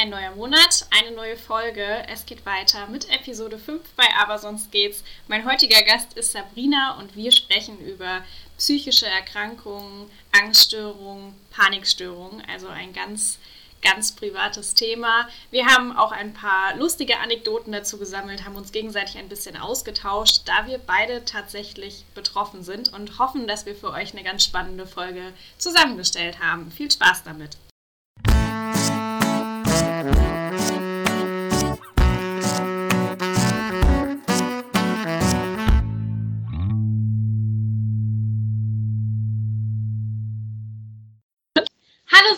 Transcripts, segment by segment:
Ein neuer Monat, eine neue Folge. Es geht weiter mit Episode 5 bei Aber sonst geht's. Mein heutiger Gast ist Sabrina und wir sprechen über psychische Erkrankungen, Angststörungen, Panikstörungen. Also ein ganz, ganz privates Thema. Wir haben auch ein paar lustige Anekdoten dazu gesammelt, haben uns gegenseitig ein bisschen ausgetauscht, da wir beide tatsächlich betroffen sind und hoffen, dass wir für euch eine ganz spannende Folge zusammengestellt haben. Viel Spaß damit!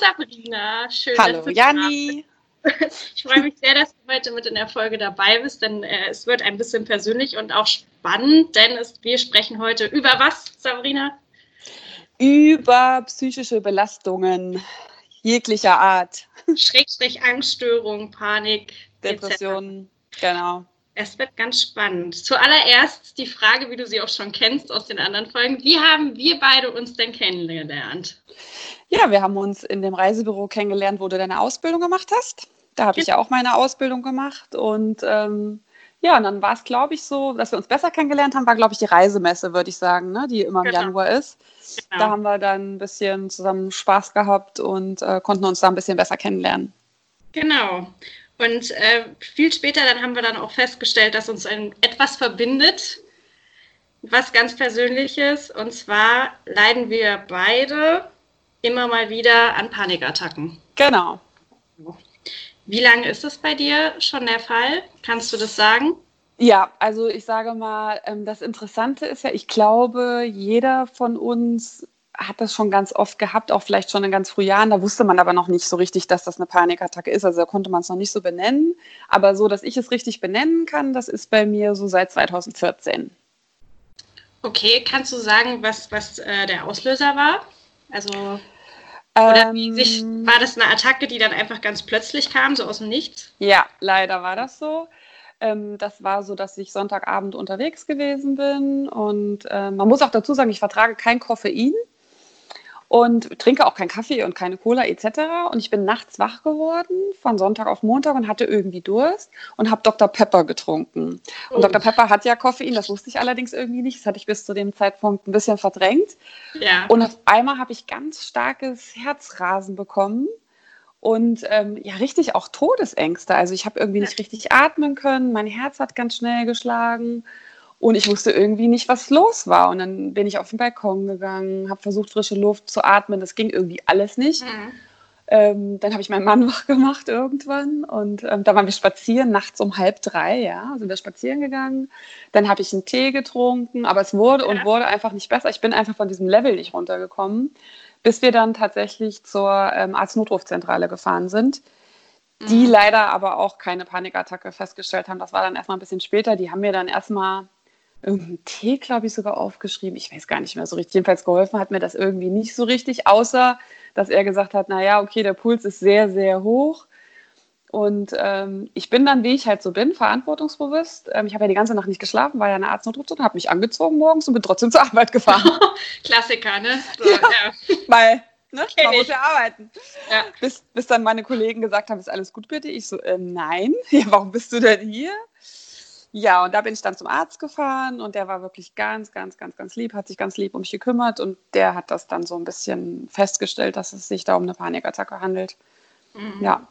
Sabrina, schön. Hallo Janni. Ich freue mich sehr, dass du heute mit in der Folge dabei bist, denn äh, es wird ein bisschen persönlich und auch spannend, denn es, wir sprechen heute über was, Sabrina? Über psychische Belastungen jeglicher Art. Schrägstrich Angststörung, Panik, Depressionen, genau. Es wird ganz spannend. Zuallererst die Frage, wie du sie auch schon kennst aus den anderen Folgen. Wie haben wir beide uns denn kennengelernt? Ja, wir haben uns in dem Reisebüro kennengelernt, wo du deine Ausbildung gemacht hast. Da habe ich ja auch meine Ausbildung gemacht. Und ähm, ja, und dann war es, glaube ich, so, dass wir uns besser kennengelernt haben, war, glaube ich, die Reisemesse, würde ich sagen, ne? die immer im genau. Januar ist. Genau. Da haben wir dann ein bisschen zusammen Spaß gehabt und äh, konnten uns da ein bisschen besser kennenlernen. Genau. Und äh, viel später dann haben wir dann auch festgestellt, dass uns ein, etwas verbindet, was ganz Persönliches. Und zwar leiden wir beide immer mal wieder an Panikattacken. Genau. Wie lange ist das bei dir schon der Fall? Kannst du das sagen? Ja, also ich sage mal, ähm, das Interessante ist ja, ich glaube, jeder von uns hat das schon ganz oft gehabt, auch vielleicht schon in ganz frühen Jahren. Da wusste man aber noch nicht so richtig, dass das eine Panikattacke ist. Also da konnte man es noch nicht so benennen. Aber so, dass ich es richtig benennen kann, das ist bei mir so seit 2014. Okay, kannst du sagen, was, was äh, der Auslöser war? Also, oder ähm, wie sich, war das eine Attacke, die dann einfach ganz plötzlich kam, so aus dem Nichts? Ja, leider war das so. Ähm, das war so, dass ich Sonntagabend unterwegs gewesen bin und äh, man muss auch dazu sagen, ich vertrage kein Koffein und trinke auch keinen Kaffee und keine Cola etc. Und ich bin nachts wach geworden von Sonntag auf Montag und hatte irgendwie Durst und habe Dr. Pepper getrunken. Und oh. Dr. Pepper hat ja Koffein, das wusste ich allerdings irgendwie nicht. Das hatte ich bis zu dem Zeitpunkt ein bisschen verdrängt. Ja. Und auf einmal habe ich ganz starkes Herzrasen bekommen und ähm, ja, richtig auch Todesängste. Also ich habe irgendwie nicht richtig atmen können, mein Herz hat ganz schnell geschlagen und ich wusste irgendwie nicht, was los war. Und dann bin ich auf den Balkon gegangen, habe versucht, frische Luft zu atmen. Das ging irgendwie alles nicht. Mhm. Ähm, dann habe ich meinen Mann wach gemacht irgendwann. Und ähm, da waren wir spazieren, nachts um halb drei, ja, sind wir spazieren gegangen. Dann habe ich einen Tee getrunken, aber es wurde ja. und wurde einfach nicht besser. Ich bin einfach von diesem Level nicht runtergekommen, bis wir dann tatsächlich zur ähm, Arztnotrufzentrale gefahren sind die mhm. leider aber auch keine Panikattacke festgestellt haben. Das war dann erstmal ein bisschen später. Die haben mir dann erstmal irgendeinen Tee, glaube ich, sogar aufgeschrieben. Ich weiß gar nicht mehr so richtig. Jedenfalls geholfen hat mir das irgendwie nicht so richtig, außer dass er gesagt hat, naja, okay, der Puls ist sehr, sehr hoch. Und ähm, ich bin dann, wie ich halt so bin, verantwortungsbewusst. Ähm, ich habe ja die ganze Nacht nicht geschlafen, war ja eine Arztnotrufstunde, habe mich angezogen morgens und bin trotzdem zur Arbeit gefahren. Klassiker, ne? So, ja, ja. Weil Ne? Man muss ja arbeiten. Ja. Bis, bis dann meine Kollegen gesagt haben, ist alles gut bitte? Ich so, äh, nein. Ja, warum bist du denn hier? Ja, und da bin ich dann zum Arzt gefahren und der war wirklich ganz, ganz, ganz, ganz lieb, hat sich ganz lieb um mich gekümmert und der hat das dann so ein bisschen festgestellt, dass es sich da um eine Panikattacke handelt. Mhm. Ja.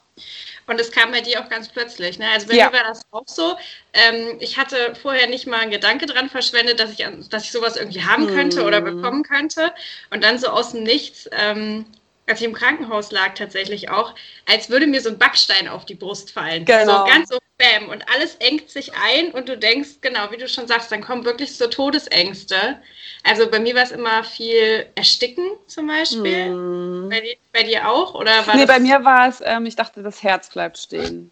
Und es kam bei dir auch ganz plötzlich. Ne? Also bei ja. mir war das auch so. Ähm, ich hatte vorher nicht mal einen Gedanke dran verschwendet, dass ich, dass ich sowas irgendwie haben könnte mhm. oder bekommen könnte. Und dann so aus dem Nichts ähm, als ich im Krankenhaus lag, tatsächlich auch, als würde mir so ein Backstein auf die Brust fallen. Genau. So ganz so Bäm und alles engt sich ein und du denkst, genau, wie du schon sagst, dann kommen wirklich so Todesängste. Also bei mir war es immer viel Ersticken zum Beispiel. Hm. Bei, dir, bei, dir, auch? Oder war nee, bei mir war es, ähm, ich dachte, das Herz bleibt stehen.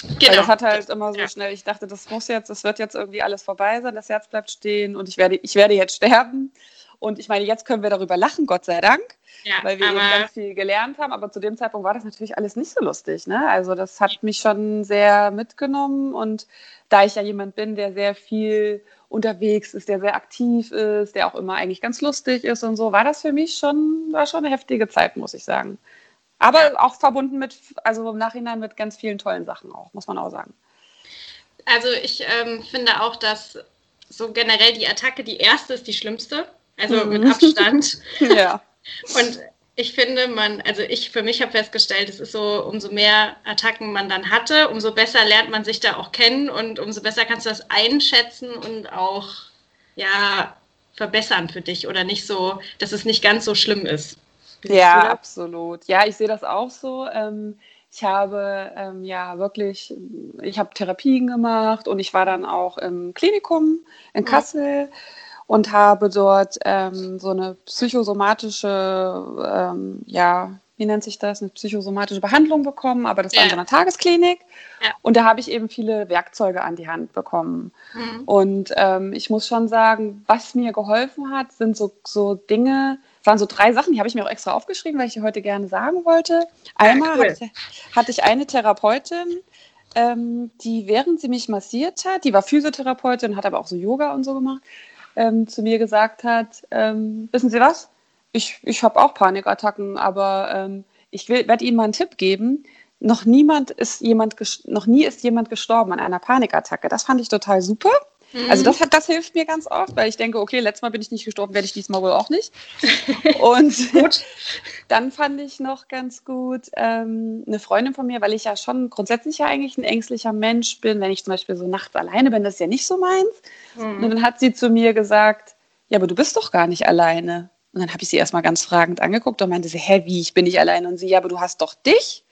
Genau. Weil das hat halt immer so ja. schnell, ich dachte, das muss jetzt, das wird jetzt irgendwie alles vorbei sein, das Herz bleibt stehen und ich werde, ich werde jetzt sterben. Und ich meine, jetzt können wir darüber lachen, Gott sei Dank, ja, weil wir eben ganz viel gelernt haben. Aber zu dem Zeitpunkt war das natürlich alles nicht so lustig. Ne? Also das hat mich schon sehr mitgenommen. Und da ich ja jemand bin, der sehr viel unterwegs ist, der sehr aktiv ist, der auch immer eigentlich ganz lustig ist und so, war das für mich schon, war schon eine heftige Zeit, muss ich sagen. Aber ja. auch verbunden mit, also im Nachhinein mit ganz vielen tollen Sachen auch, muss man auch sagen. Also ich ähm, finde auch, dass so generell die Attacke, die erste ist die schlimmste, also mhm. mit Abstand. ja. Und ich finde, man, also ich für mich habe festgestellt, es ist so, umso mehr Attacken man dann hatte, umso besser lernt man sich da auch kennen und umso besser kannst du das einschätzen und auch ja verbessern für dich oder nicht so, dass es nicht ganz so schlimm ist. Ja, absolut. Ja, ich sehe das auch so. Ähm, ich habe ähm, ja wirklich, ich habe Therapien gemacht und ich war dann auch im Klinikum in Kassel. Ja und habe dort ähm, so eine psychosomatische, ähm, ja, wie nennt sich das, eine psychosomatische Behandlung bekommen, aber das war in so einer Tagesklinik. Ja. Und da habe ich eben viele Werkzeuge an die Hand bekommen. Mhm. Und ähm, ich muss schon sagen, was mir geholfen hat, sind so, so Dinge, es waren so drei Sachen, die habe ich mir auch extra aufgeschrieben, weil ich dir heute gerne sagen wollte. Einmal ja, cool. hatte, hatte, ich eine Therapeutin, ähm, die während sie mich massiert hat, die war Physiotherapeutin, hat aber auch so Yoga und so gemacht ähm, zu mir gesagt hat, ähm, wissen Sie was? Ich, ich habe auch Panikattacken, aber ähm, ich werde Ihnen mal einen Tipp geben. Noch niemand ist jemand noch nie ist jemand gestorben an einer Panikattacke. Das fand ich total super. Mhm. Also das, hat, das hilft mir ganz oft, weil ich denke, okay, letztes Mal bin ich nicht gestorben, werde ich diesmal wohl auch nicht. Und dann fand ich noch ganz gut ähm, eine Freundin von mir, weil ich ja schon grundsätzlich ja eigentlich ein ängstlicher Mensch bin, wenn ich zum Beispiel so nachts alleine bin, das ist ja nicht so meins. Mhm. Und dann hat sie zu mir gesagt, ja, aber du bist doch gar nicht alleine. Und dann habe ich sie erstmal ganz fragend angeguckt und meinte sie, hä, wie, ich bin nicht alleine. Und sie, ja, aber du hast doch dich.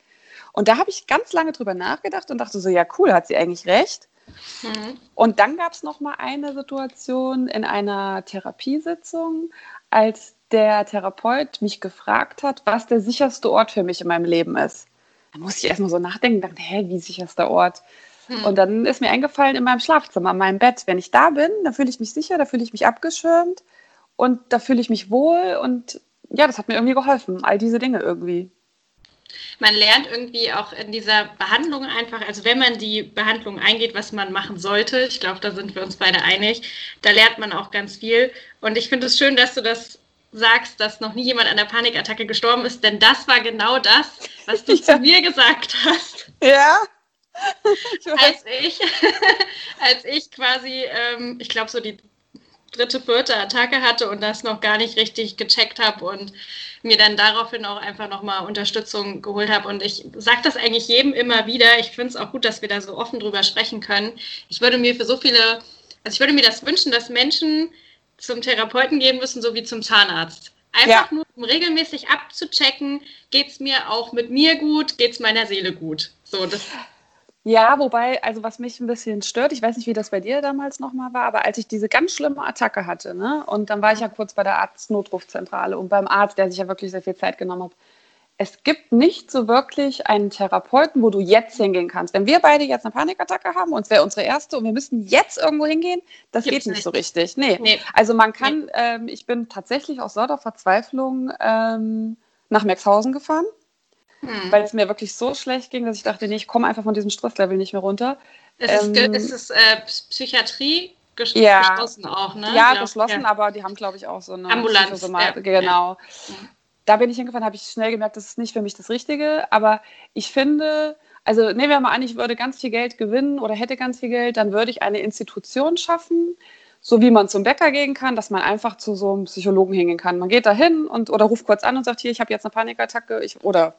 Und da habe ich ganz lange drüber nachgedacht und dachte so, ja, cool, hat sie eigentlich recht. Mhm. Und dann gab es noch mal eine Situation in einer Therapiesitzung, als der Therapeut mich gefragt hat, was der sicherste Ort für mich in meinem Leben ist. Da musste ich erstmal so nachdenken, dachte, hä, wie sicherster Ort? Mhm. Und dann ist mir eingefallen in meinem Schlafzimmer, in meinem Bett. Wenn ich da bin, da fühle ich mich sicher, da fühle ich mich abgeschirmt und da fühle ich mich wohl und ja, das hat mir irgendwie geholfen, all diese Dinge irgendwie man lernt irgendwie auch in dieser Behandlung einfach, also wenn man die Behandlung eingeht, was man machen sollte, ich glaube, da sind wir uns beide einig, da lernt man auch ganz viel. Und ich finde es schön, dass du das sagst, dass noch nie jemand an der Panikattacke gestorben ist, denn das war genau das, was du ja. zu mir gesagt hast. Ja. Ich als ich, als ich quasi, ähm, ich glaube, so die dritte, vierte Attacke hatte und das noch gar nicht richtig gecheckt habe und mir dann daraufhin auch einfach nochmal Unterstützung geholt habe. Und ich sage das eigentlich jedem immer wieder. Ich finde es auch gut, dass wir da so offen drüber sprechen können. Ich würde mir für so viele, also ich würde mir das wünschen, dass Menschen zum Therapeuten gehen müssen, so wie zum Zahnarzt. Einfach ja. nur, um regelmäßig abzuchecken, geht es mir auch mit mir gut, geht es meiner Seele gut. So, das ja, wobei, also was mich ein bisschen stört, ich weiß nicht, wie das bei dir damals nochmal war, aber als ich diese ganz schlimme Attacke hatte, ne, und dann war ich ja kurz bei der Arztnotrufzentrale und beim Arzt, der sich ja wirklich sehr viel Zeit genommen hat. Es gibt nicht so wirklich einen Therapeuten, wo du jetzt hingehen kannst. Wenn wir beide jetzt eine Panikattacke haben und es wäre unsere erste und wir müssten jetzt irgendwo hingehen, das Gibt's geht nicht, nicht, so richtig. Nee. nee. Also man kann, nee. ähm, ich bin tatsächlich aus lauter Verzweiflung ähm, nach Maxhausen gefahren hm. weil es mir wirklich so schlecht ging, dass ich dachte, nee, ich komme einfach von diesem Stresslevel nicht mehr runter. Es ähm, ist, es äh, Psychiatrie ges ja. geschlossen auch, ne? Ja, geschlossen, ja. aber die haben, glaube ich, auch so eine Ambulanz. Ja. Genau. Da bin ich hingefahren, habe ich schnell gemerkt, das ist nicht für mich das Richtige. Aber ich finde, also nehmen wir mal an, ich würde ganz viel Geld gewinnen oder hätte ganz viel Geld, dann würde ich eine Institution schaffen, so wie man zum Bäcker gehen kann, dass man einfach zu so einem Psychologen hingehen kann. Man geht da hin und oder ruft kurz an und sagt, hier, ich habe jetzt eine Panikattacke, ich, oder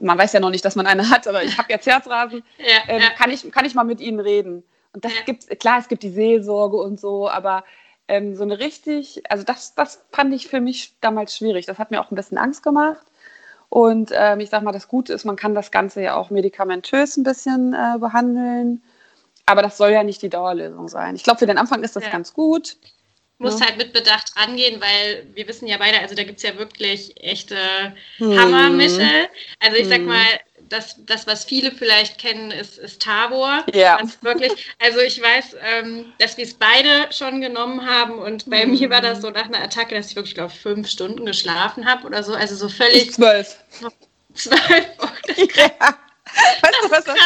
man weiß ja noch nicht, dass man eine hat, aber ich habe jetzt Herzrasen, ja, ähm, ja. Kann, ich, kann ich mal mit ihnen reden? Und das ja. gibt klar, es gibt die Seelsorge und so, aber ähm, so eine richtig, also das, das fand ich für mich damals schwierig. Das hat mir auch ein bisschen Angst gemacht. Und ähm, ich sag mal, das Gute ist, man kann das Ganze ja auch medikamentös ein bisschen äh, behandeln. Aber das soll ja nicht die Dauerlösung sein. Ich glaube, für den Anfang ist das ganz gut musst ja. halt mit Bedacht rangehen, weil wir wissen ja beide, also da gibt es ja wirklich echte hm. Hammermittel. Also ich sag hm. mal, das, das, was viele vielleicht kennen, ist, ist Tabor. Ja. wirklich, also ich weiß, ähm, dass wir es beide schon genommen haben und bei hm. mir war das so nach einer Attacke, dass ich wirklich, glaube ich, fünf Stunden geschlafen habe oder so. Also so völlig. Ich zwölf. Zwölf. Oh, ja. Weißt du, was das,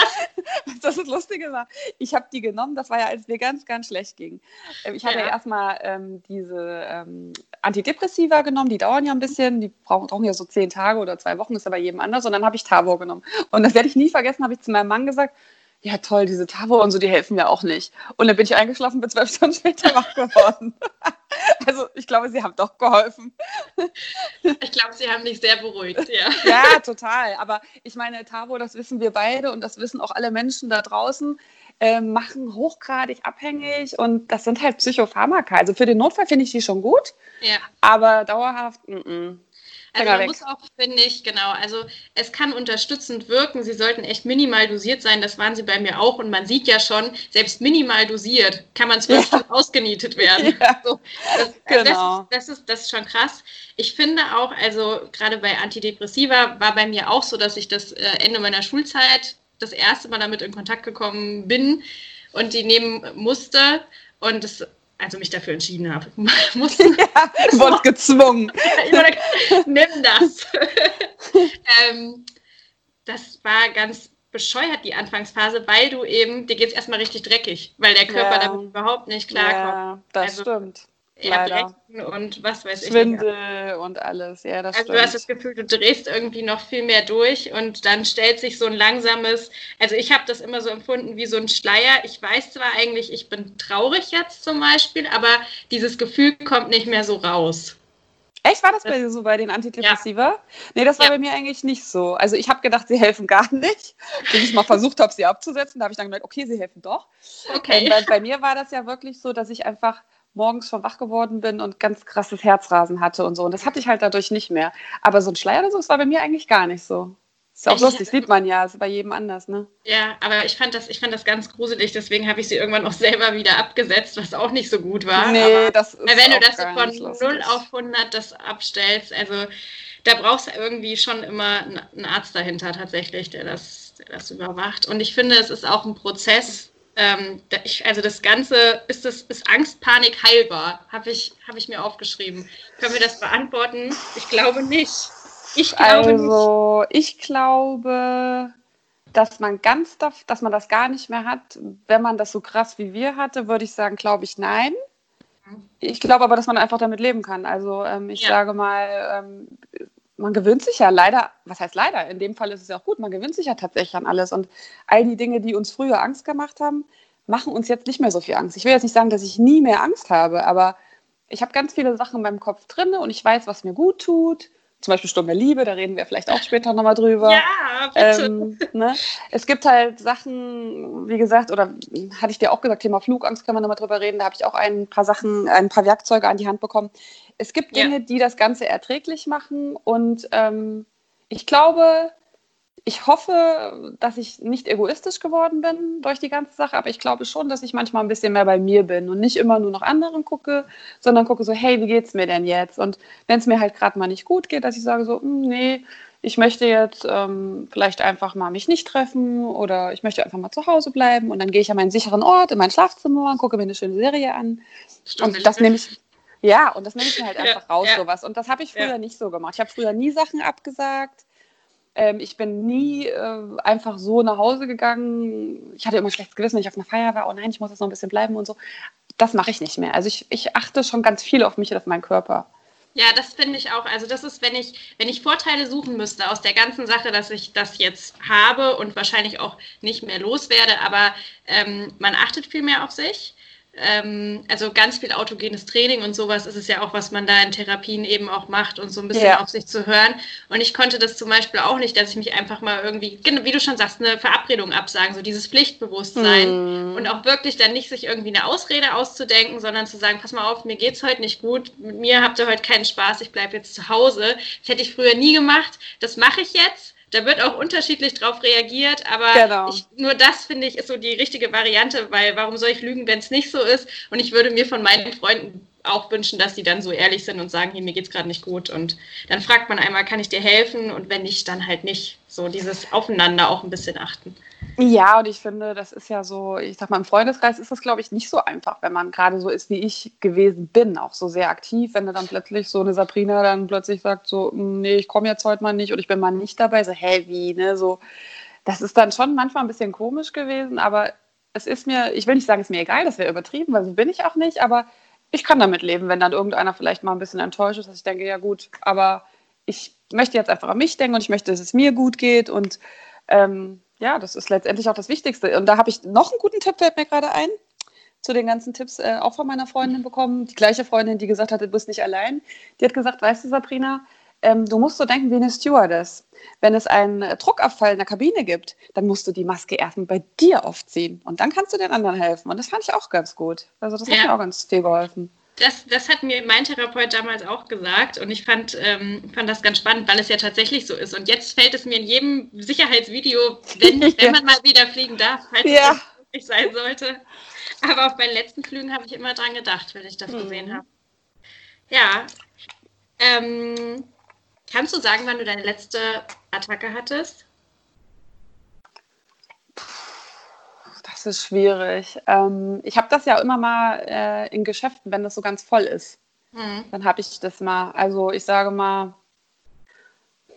das, das Lustige war, ich habe die genommen, das war ja, als mir ganz, ganz schlecht ging. Ähm, ich hatte ja, erstmal ähm, diese ähm, Antidepressiva genommen, die dauern ja ein bisschen, die brauchen, brauchen ja so zehn Tage oder zwei Wochen, ist aber jedem anders. Und dann habe ich Tavor genommen. Und das werde ich nie vergessen, habe ich zu meinem Mann gesagt, ja toll, diese Tavo und so, die helfen mir auch nicht. Und dann bin ich eingeschlafen, bin zwölf Stunden später wach geworden. also ich glaube, sie haben doch geholfen. ich glaube, sie haben dich sehr beruhigt, ja. ja, total. Aber ich meine, Tavo, das wissen wir beide und das wissen auch alle Menschen da draußen, äh, machen hochgradig abhängig und das sind halt Psychopharmaka. Also für den Notfall finde ich die schon gut, ja. aber dauerhaft, m -m. Also man weg. muss auch, finde ich, genau, also es kann unterstützend wirken. Sie sollten echt minimal dosiert sein. Das waren sie bei mir auch. Und man sieht ja schon, selbst minimal dosiert kann man zwölf ja. Ausgenietet werden. Ja. So, das, genau. das, ist, das, ist, das ist schon krass. Ich finde auch, also gerade bei Antidepressiva war bei mir auch so, dass ich das äh, Ende meiner Schulzeit das erste Mal damit in Kontakt gekommen bin und die nehmen musste. Und das also mich dafür entschieden habe. Musste, ja, wurde gezwungen. Nimm das. ähm, das war ganz bescheuert, die Anfangsphase, weil du eben, dir geht es erstmal richtig dreckig, weil der Körper ja. damit überhaupt nicht klarkommt. Ja, das also, stimmt. Erbrechen und was weiß ich. Schwindel und alles, ja, das Also stimmt. du hast das Gefühl, du drehst irgendwie noch viel mehr durch und dann stellt sich so ein langsames, also ich habe das immer so empfunden wie so ein Schleier. Ich weiß zwar eigentlich, ich bin traurig jetzt zum Beispiel, aber dieses Gefühl kommt nicht mehr so raus. Echt, war das, bei dir so bei den Antidepressiva? Ja. Nee, das war ja. bei mir eigentlich nicht so. Also ich habe gedacht, sie helfen gar nicht. Bis ich mal versucht habe, sie abzusetzen, da habe ich dann gemerkt, okay, sie helfen doch. Okay. Ähm, bei, bei mir war das ja wirklich so, dass ich einfach morgens schon wach geworden bin und ganz krasses Herzrasen hatte und so. Und das hatte ich halt dadurch nicht mehr. Aber so ein Schleier oder so, das war bei mir eigentlich gar nicht so. Ist auch ich, lustig, sieht man ja, ist bei jedem anders, ne? Ja, aber ich fand das, ich fand das ganz gruselig, deswegen habe ich sie irgendwann auch selber wieder abgesetzt, was auch nicht so gut war. Nee, aber, das ist Wenn du das so von 0 auf 100 das abstellst, also da brauchst du irgendwie schon immer einen Arzt dahinter tatsächlich, der das, der das überwacht. Und ich finde, es ist auch ein Prozess, ähm, ich, also das Ganze, ist, das, ist Angst, Panik heilbar? Habe ich, hab ich mir aufgeschrieben. Können wir das beantworten? Ich glaube nicht. Ich glaube also, nicht. ich glaube, dass man ganz, dass man das gar nicht mehr hat. Wenn man das so krass wie wir hatte, würde ich sagen, glaube ich, nein. Ich glaube aber, dass man einfach damit leben kann. Also ähm, ich ja. sage mal, ähm, man gewöhnt sich ja leider, was heißt leider, in dem Fall ist es ja auch gut, man gewöhnt sich ja tatsächlich an alles. Und all die Dinge, die uns früher Angst gemacht haben, machen uns jetzt nicht mehr so viel Angst. Ich will jetzt nicht sagen, dass ich nie mehr Angst habe, aber ich habe ganz viele Sachen in meinem Kopf drin und ich weiß, was mir gut tut zum Beispiel Sturm der Liebe, da reden wir vielleicht auch später nochmal drüber. Ja, bitte. Ähm, ne? Es gibt halt Sachen, wie gesagt, oder hatte ich dir auch gesagt, Thema Flugangst können wir nochmal drüber reden, da habe ich auch ein paar Sachen, ein paar Werkzeuge an die Hand bekommen. Es gibt Dinge, ja. die das Ganze erträglich machen und ähm, ich glaube, ich hoffe, dass ich nicht egoistisch geworden bin durch die ganze Sache, aber ich glaube schon, dass ich manchmal ein bisschen mehr bei mir bin und nicht immer nur nach anderen gucke, sondern gucke so, hey, wie geht's mir denn jetzt? Und wenn es mir halt gerade mal nicht gut geht, dass ich sage so, hm, nee, ich möchte jetzt ähm, vielleicht einfach mal mich nicht treffen oder ich möchte einfach mal zu Hause bleiben und dann gehe ich an meinen sicheren Ort, in mein Schlafzimmer und gucke mir eine schöne Serie an. Stunde und das nehme ich, ja, und das nehme ich mir halt einfach ja, raus, ja. sowas. Und das habe ich früher ja. nicht so gemacht. Ich habe früher nie Sachen abgesagt ähm, ich bin nie äh, einfach so nach Hause gegangen. Ich hatte immer schlechtes Gewissen, wenn ich auf einer Feier war. Oh nein, ich muss jetzt noch ein bisschen bleiben und so. Das mache ich nicht mehr. Also ich, ich achte schon ganz viel auf mich und auf meinen Körper. Ja, das finde ich auch. Also das ist, wenn ich, wenn ich Vorteile suchen müsste aus der ganzen Sache, dass ich das jetzt habe und wahrscheinlich auch nicht mehr loswerde, aber ähm, man achtet viel mehr auf sich ähm, also ganz viel autogenes Training und sowas ist es ja auch, was man da in Therapien eben auch macht und so ein bisschen ja. auf sich zu hören. Und ich konnte das zum Beispiel auch nicht, dass ich mich einfach mal irgendwie, wie du schon sagst, eine Verabredung absagen, so dieses Pflichtbewusstsein mm. und auch wirklich dann nicht sich irgendwie eine Ausrede auszudenken, sondern zu sagen, pass mal auf, mir geht's heute nicht gut, mit mir habt ihr heute keinen Spaß, ich bleibe jetzt zu Hause. Das hätte ich früher nie gemacht, das mache ich jetzt da wird auch unterschiedlich drauf reagiert, aber genau. ich, nur das finde ich ist so die richtige Variante, weil warum soll ich lügen, wenn es nicht so ist? Und ich würde mir von meinen Freunden auch wünschen, dass sie dann so ehrlich sind und sagen, hey, mir geht's gerade nicht gut. Und dann fragt man einmal, kann ich dir helfen? Und wenn nicht, dann halt nicht. So dieses Aufeinander auch ein bisschen achten. Ja, und ich finde, das ist ja so, ich sag mal, im Freundeskreis ist das, glaube ich, nicht so einfach, wenn man gerade so ist, wie ich gewesen bin, auch so sehr aktiv, wenn du dann plötzlich so eine Sabrina dann plötzlich sagt, so, hm, nee, ich komme jetzt heute mal nicht und ich bin mal nicht dabei, so, hä, wie, ne, so, das ist dann schon manchmal ein bisschen komisch gewesen, aber es ist mir, ich will nicht sagen, es ist mir egal, das wäre übertrieben, weil so bin ich auch nicht, aber ich kann damit leben, wenn dann irgendeiner vielleicht mal ein bisschen enttäuscht ist, dass ich denke, ja gut, aber ich möchte jetzt einfach an mich denken und ich möchte, dass es mir gut geht und ähm, ja, das ist letztendlich auch das Wichtigste. Und da habe ich noch einen guten Tipp, fällt mir gerade ein, zu den ganzen Tipps äh, auch von meiner Freundin bekommen. Die gleiche Freundin, die gesagt hat, du bist nicht allein. Die hat gesagt, weißt du, Sabrina, ähm, du musst so denken wie eine Stewardess. Wenn es einen Druckabfall in der Kabine gibt, dann musst du die Maske erstmal bei dir aufziehen und dann kannst du den anderen helfen. Und das fand ich auch ganz gut. Also das hat ja. mir auch ganz viel geholfen. Das, das hat mir mein Therapeut damals auch gesagt und ich fand, ähm, fand das ganz spannend, weil es ja tatsächlich so ist. Und jetzt fällt es mir in jedem Sicherheitsvideo, wenn, ja. wenn man mal wieder fliegen darf, falls ja. es wirklich sein sollte. Aber auf meinen letzten Flügen habe ich immer dran gedacht, wenn ich das mhm. gesehen habe. Ja. Ähm, Kannst du sagen, wann du deine letzte Attacke hattest? Das ist schwierig. Ähm, ich habe das ja immer mal äh, in Geschäften, wenn das so ganz voll ist. Mhm. Dann habe ich das mal. Also ich sage mal,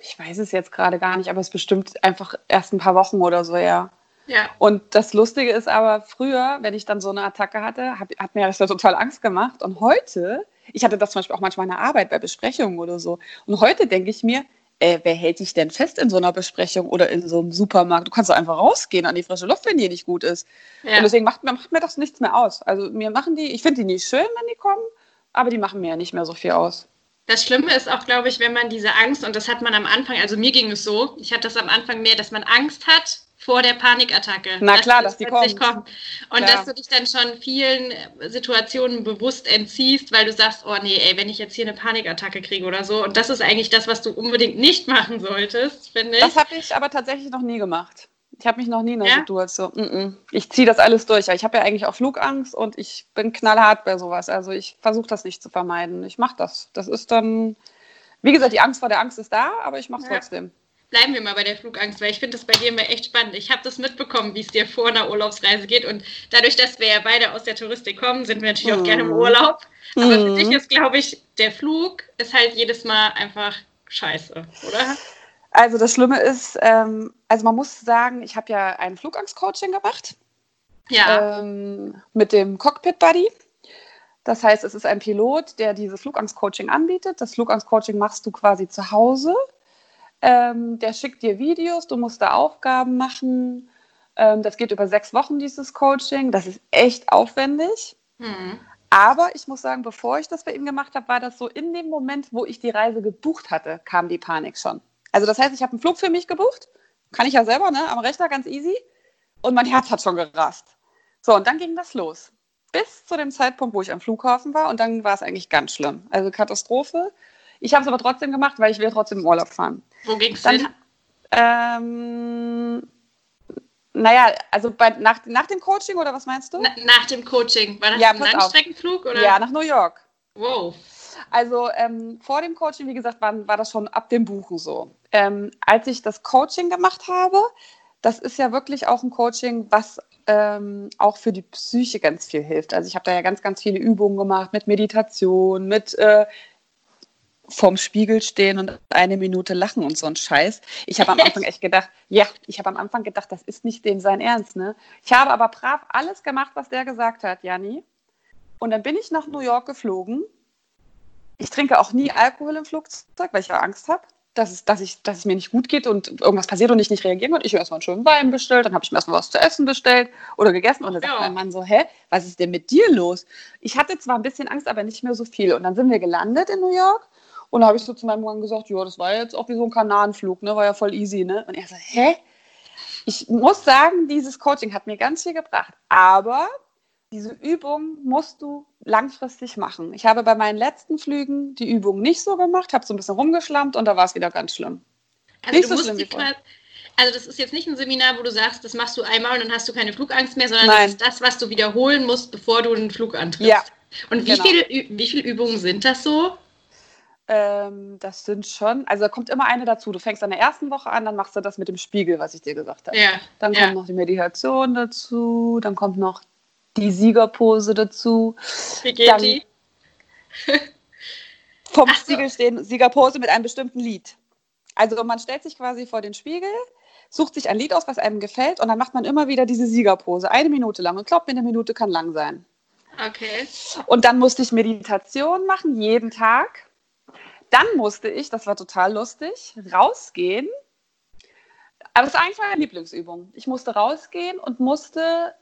ich weiß es jetzt gerade gar nicht, aber es bestimmt einfach erst ein paar Wochen oder so, ja. Ja. Und das Lustige ist aber, früher, wenn ich dann so eine Attacke hatte, hab, hat mir das ja total Angst gemacht. Und heute ich hatte das zum Beispiel auch manchmal in der Arbeit bei Besprechungen oder so. Und heute denke ich mir, äh, wer hält dich denn fest in so einer Besprechung oder in so einem Supermarkt? Du kannst doch einfach rausgehen an die frische Luft, wenn die nicht gut ist. Ja. Und deswegen macht, macht mir das nichts mehr aus. Also mir machen die, ich finde die nicht schön, wenn die kommen, aber die machen mir ja nicht mehr so viel aus. Das Schlimme ist auch, glaube ich, wenn man diese Angst, und das hat man am Anfang, also mir ging es so, ich hatte das am Anfang mehr, dass man Angst hat, vor der Panikattacke. Na klar, dass die kommt. kommt. Und klar. dass du dich dann schon vielen Situationen bewusst entziehst, weil du sagst, oh nee, ey, wenn ich jetzt hier eine Panikattacke kriege oder so. Und das ist eigentlich das, was du unbedingt nicht machen solltest, finde ich. Das habe ich aber tatsächlich noch nie gemacht. Ich habe mich noch nie in einer ja? Situation. Mm -mm. Ich ziehe das alles durch. Ich habe ja eigentlich auch Flugangst und ich bin knallhart bei sowas. Also ich versuche das nicht zu vermeiden. Ich mache das. Das ist dann, wie gesagt, die Angst vor der Angst ist da, aber ich mache es ja. trotzdem bleiben wir mal bei der Flugangst, weil ich finde das bei dir immer echt spannend. Ich habe das mitbekommen, wie es dir vor einer Urlaubsreise geht. Und dadurch, dass wir ja beide aus der Touristik kommen, sind wir natürlich mhm. auch gerne im Urlaub. Aber mhm. für dich ist, glaube ich, der Flug ist halt jedes Mal einfach scheiße, oder? Also das Schlimme ist, ähm, also man muss sagen, ich habe ja ein Flugangst-Coaching gemacht. Ja. Ähm, mit dem Cockpit Buddy. Das heißt, es ist ein Pilot, der dieses Flugangst-Coaching anbietet. Das Flugangst-Coaching machst du quasi zu Hause. Ähm, der schickt dir Videos, du musst da Aufgaben machen. Ähm, das geht über sechs Wochen, dieses Coaching. Das ist echt aufwendig. Mhm. Aber ich muss sagen, bevor ich das bei ihm gemacht habe, war das so in dem Moment, wo ich die Reise gebucht hatte, kam die Panik schon. Also das heißt, ich habe einen Flug für mich gebucht. Kann ich ja selber, ne? Am Rechner ganz easy. Und mein Herz hat schon gerast. So, und dann ging das los. Bis zu dem Zeitpunkt, wo ich am Flughafen war. Und dann war es eigentlich ganz schlimm. Also Katastrophe. Ich habe es aber trotzdem gemacht, weil ich will trotzdem im Urlaub fahren. Wo ging es hin? Ähm, naja, also bei, nach, nach dem Coaching oder was meinst du? Na, nach dem Coaching. War das ja, ein Langstreckenflug? Oder? Ja, nach New York. Wow. Also ähm, vor dem Coaching, wie gesagt, war, war das schon ab dem Buchen so. Ähm, als ich das Coaching gemacht habe, das ist ja wirklich auch ein Coaching, was ähm, auch für die Psyche ganz viel hilft. Also ich habe da ja ganz, ganz viele Übungen gemacht mit Meditation, mit äh, vorm Spiegel stehen und eine Minute lachen und so ein Scheiß. Ich habe am Anfang echt gedacht, ja, ich habe am Anfang gedacht, das ist nicht dem sein Ernst, ne? Ich habe aber brav alles gemacht, was der gesagt hat, Janni. Und dann bin ich nach New York geflogen. Ich trinke auch nie Alkohol im Flugzeug, weil ich ja Angst habe, dass es, dass, ich, dass es mir nicht gut geht und irgendwas passiert und ich nicht reagieren kann. Ich habe erstmal einen schönen Wein bestellt, dann habe ich mir erstmal was zu essen bestellt oder gegessen. Und dann sagt mein Mann so, hä, was ist denn mit dir los? Ich hatte zwar ein bisschen Angst, aber nicht mehr so viel. Und dann sind wir gelandet in New York und da habe ich so zu meinem Mann gesagt, ja, das war jetzt auch wie so ein Kanarenflug, ne? War ja voll easy, ne? Und er so, hä? Ich muss sagen, dieses Coaching hat mir ganz viel gebracht. Aber diese Übung musst du langfristig machen. Ich habe bei meinen letzten Flügen die Übung nicht so gemacht, habe so ein bisschen rumgeschlampt und da war es wieder ganz schlimm. Also nicht so schlimm wie vorher. Also das ist jetzt nicht ein Seminar, wo du sagst, das machst du einmal und dann hast du keine Flugangst mehr, sondern Nein. das ist das, was du wiederholen musst, bevor du einen Flug antrittst. Ja. Und wie, genau. viele, wie viele Übungen sind das so? Ähm, das sind schon, also da kommt immer eine dazu. Du fängst an der ersten Woche an, dann machst du das mit dem Spiegel, was ich dir gesagt habe. Ja. Dann kommt ja. noch die Meditation dazu, dann kommt noch die Siegerpose dazu. Wie geht dann die? vom so. Spiegel stehen, Siegerpose mit einem bestimmten Lied. Also man stellt sich quasi vor den Spiegel, sucht sich ein Lied aus, was einem gefällt und dann macht man immer wieder diese Siegerpose, eine Minute lang. Und glaubt mir, eine Minute kann lang sein. Okay. Und dann musste ich Meditation machen, jeden Tag. Dann musste ich, das war total lustig, rausgehen. Aber es war eigentlich meine Lieblingsübung. Ich musste rausgehen und musste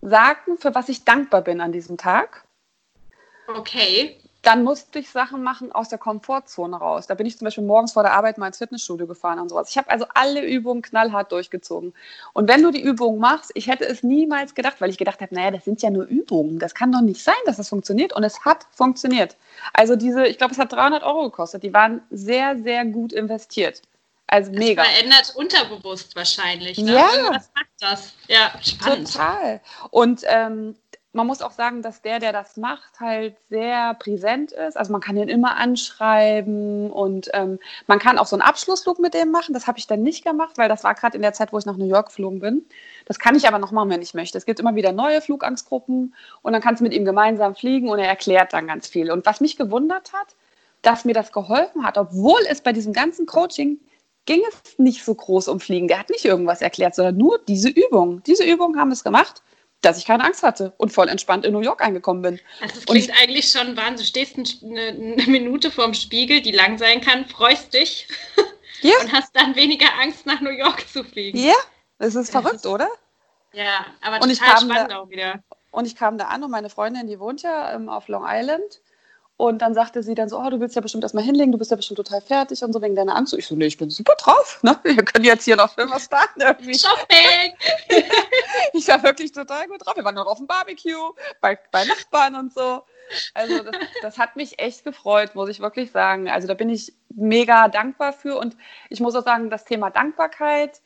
sagen, für was ich dankbar bin an diesem Tag. Okay dann musste ich Sachen machen aus der Komfortzone raus. Da bin ich zum Beispiel morgens vor der Arbeit mal ins Fitnessstudio gefahren und sowas. Ich habe also alle Übungen knallhart durchgezogen. Und wenn du die Übungen machst, ich hätte es niemals gedacht, weil ich gedacht habe, naja, das sind ja nur Übungen. Das kann doch nicht sein, dass das funktioniert. Und es hat funktioniert. Also diese, ich glaube, es hat 300 Euro gekostet. Die waren sehr, sehr gut investiert. Also mega. Das verändert unterbewusst wahrscheinlich. Ne? Ja. Was macht das? Ja, spannend. Total. Und ähm, man muss auch sagen, dass der, der das macht, halt sehr präsent ist. Also man kann ihn immer anschreiben und ähm, man kann auch so einen Abschlussflug mit dem machen. Das habe ich dann nicht gemacht, weil das war gerade in der Zeit, wo ich nach New York geflogen bin. Das kann ich aber noch machen, wenn ich möchte. Es gibt immer wieder neue Flugangstgruppen und dann kannst du mit ihm gemeinsam fliegen und er erklärt dann ganz viel. Und was mich gewundert hat, dass mir das geholfen hat, obwohl es bei diesem ganzen Coaching ging es nicht so groß um Fliegen. Der hat nicht irgendwas erklärt, sondern nur diese Übung. Diese Übungen haben es gemacht dass ich keine Angst hatte und voll entspannt in New York angekommen bin. Also es klingt und eigentlich schon Wahnsinn. Du stehst eine, eine, Minute vorm Spiegel, die lang sein kann, freust dich ja. und hast dann weniger Angst, nach New York zu fliegen. Ja, das ist verrückt, das ist, oder? Ja, aber und total spannend da, auch wieder. Und ich kam da an und meine Freundin, die wohnt ja ähm, auf Long Island und dann sagte sie dann so, oh, du willst ja bestimmt erstmal hinlegen, du bist ja bestimmt total fertig und so wegen deiner Angst. Ich so, nee, ich bin super drauf. Ne? Wir können jetzt hier noch was starten irgendwie. Shopping! ich war wirklich total gut drauf. Wir waren noch auf dem Barbecue, bei, bei Nachbarn und so. Also das, das, hat mich echt gefreut, muss ich wirklich sagen. Also da bin ich mega dankbar für. Und ich muss auch sagen, das Thema Dankbarkeit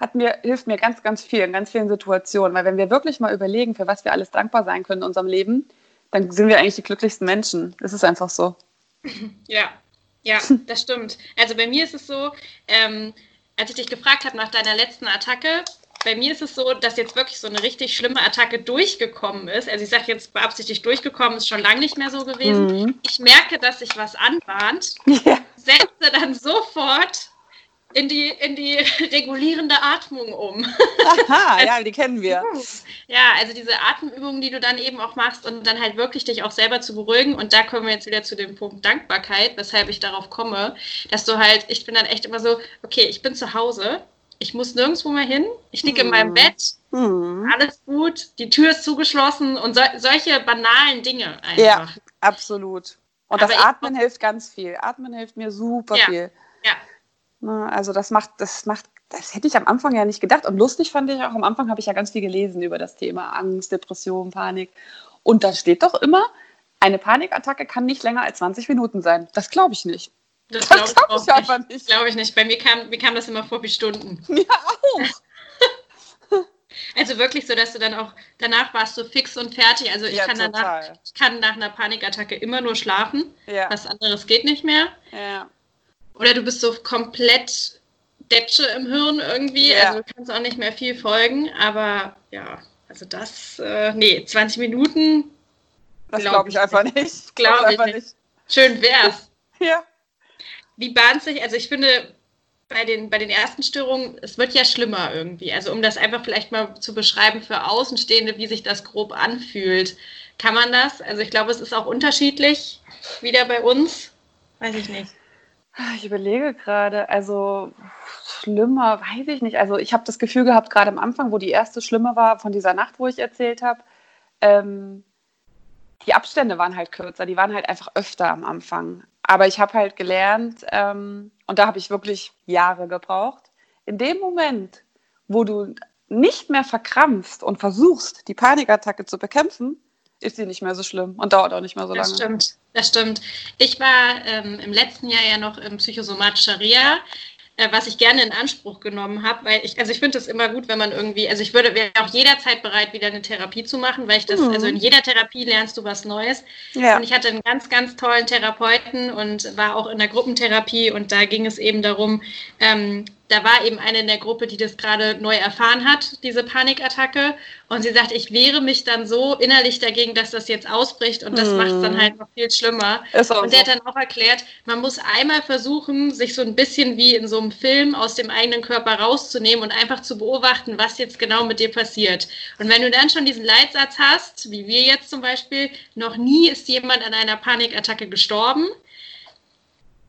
hat mir, hilft mir ganz, ganz viel in ganz vielen Situationen. Weil wenn wir wirklich mal überlegen, für was wir alles dankbar sein können in unserem Leben, dann sind wir eigentlich die glücklichsten Menschen. Das ist einfach so. Ja, ja, das stimmt. Also bei mir ist es so, ähm, als ich dich gefragt habe nach deiner letzten Attacke, bei mir ist es so, dass jetzt wirklich so eine richtig schlimme Attacke durchgekommen ist. Also ich sage jetzt beabsichtigt durchgekommen, ist schon lange nicht mehr so gewesen. Mhm. Ich merke, dass sich was anbahnt, ja. setze dann sofort in die, in die regulierende Atmung um. Aha, ja, die kennen wir. Ja, also diese Atemübungen, die du dann eben auch machst und dann halt wirklich dich auch selber zu beruhigen. Und da kommen wir jetzt wieder zu dem Punkt Dankbarkeit, weshalb ich darauf komme, dass du halt, ich bin dann echt immer so, okay, ich bin zu Hause, ich muss nirgendwo mehr hin, ich liege hm. in meinem mhm. Bett, hm. alles gut, die Tür ist zugeschlossen und so, solche banalen Dinge einfach. Ja, absolut. Und Aber das Atmen hilft ganz viel. Atmen hilft mir super ja. viel. Ja, also das macht, das macht, das hätte ich am Anfang ja nicht gedacht. Und lustig fand ich auch, am Anfang habe ich ja ganz viel gelesen über das Thema Angst, Depression, Panik. Und da steht doch immer, eine Panikattacke kann nicht länger als 20 Minuten sein. Das glaube ich nicht. Das, glaube glaub ich, ich einfach nicht. nicht. Glaube ich nicht. Bei mir kam, mir kam das immer vor wie Stunden. Ja, auch. also wirklich so, dass du dann auch, danach warst du fix und fertig. Also ich, ja, kann, danach, ich kann nach einer Panikattacke immer nur schlafen. Ja. Was anderes geht nicht mehr. Ja. Oder du bist so komplett Detsche im Hirn irgendwie, ja. also du kannst auch nicht mehr viel folgen, aber ja, also das, äh, nee, 20 Minuten. Das glaube glaub ich einfach nicht. Glaube ich nicht. nicht. Schön wär's. Ja. Wie bahnt sich, also ich finde, bei den, bei den ersten Störungen, es wird ja schlimmer irgendwie. Also um das einfach vielleicht mal zu beschreiben für Außenstehende, wie sich das grob anfühlt. Kann man das? Also ich glaube, es ist auch unterschiedlich wieder bei uns. Weiß ich nicht. Ich überlege gerade, also schlimmer, weiß ich nicht. Also ich habe das Gefühl gehabt, gerade am Anfang, wo die erste schlimme war, von dieser Nacht, wo ich erzählt habe, ähm, die Abstände waren halt kürzer, die waren halt einfach öfter am Anfang. Aber ich habe halt gelernt, ähm, und da habe ich wirklich Jahre gebraucht, in dem Moment, wo du nicht mehr verkrampfst und versuchst, die Panikattacke zu bekämpfen, ist sie nicht mehr so schlimm und dauert auch nicht mehr so das lange. Das stimmt, das stimmt. Ich war ähm, im letzten Jahr ja noch im psychosomatischer Reha, äh, was ich gerne in Anspruch genommen habe, weil ich, also ich finde es immer gut, wenn man irgendwie, also ich würde, wäre auch jederzeit bereit, wieder eine Therapie zu machen, weil ich das, mhm. also in jeder Therapie lernst du was Neues. Ja. Und ich hatte einen ganz, ganz tollen Therapeuten und war auch in der Gruppentherapie und da ging es eben darum, ähm, da war eben eine in der Gruppe, die das gerade neu erfahren hat, diese Panikattacke. Und sie sagt, ich wehre mich dann so innerlich dagegen, dass das jetzt ausbricht und das mm. macht es dann halt noch viel schlimmer. und der hat dann auch erklärt, man muss einmal versuchen, sich so ein bisschen wie in so einem Film aus dem eigenen Körper rauszunehmen und einfach zu beobachten, was jetzt genau mit dir passiert. Und wenn du dann schon diesen Leitsatz hast, wie wir jetzt zum Beispiel, noch nie ist jemand an einer Panikattacke gestorben,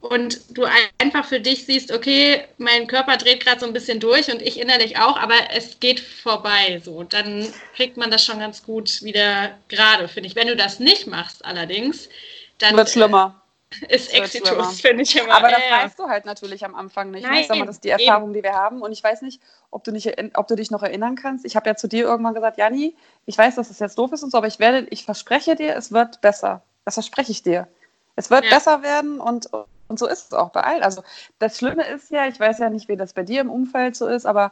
und du einfach für dich siehst, okay, mein Körper dreht gerade so ein bisschen durch und ich innerlich auch, aber es geht vorbei. So, dann kriegt man das schon ganz gut wieder gerade, finde ich. Wenn du das nicht machst, allerdings, dann wird schlimmer. Äh, ist Exitus, finde ich immer. Aber das äh, weißt du halt natürlich am Anfang nicht. Nein, ich sag mal, das ist die Erfahrung, eben. die wir haben. Und ich weiß nicht, ob du, nicht, ob du dich noch erinnern kannst. Ich habe ja zu dir irgendwann gesagt, Janni, ich weiß, dass es das jetzt doof ist und so, aber ich werde, ich verspreche dir, es wird besser. Das verspreche ich dir. Es wird ja. besser werden und und so ist es auch bei allen. Also das Schlimme ist ja, ich weiß ja nicht, wie das bei dir im Umfeld so ist, aber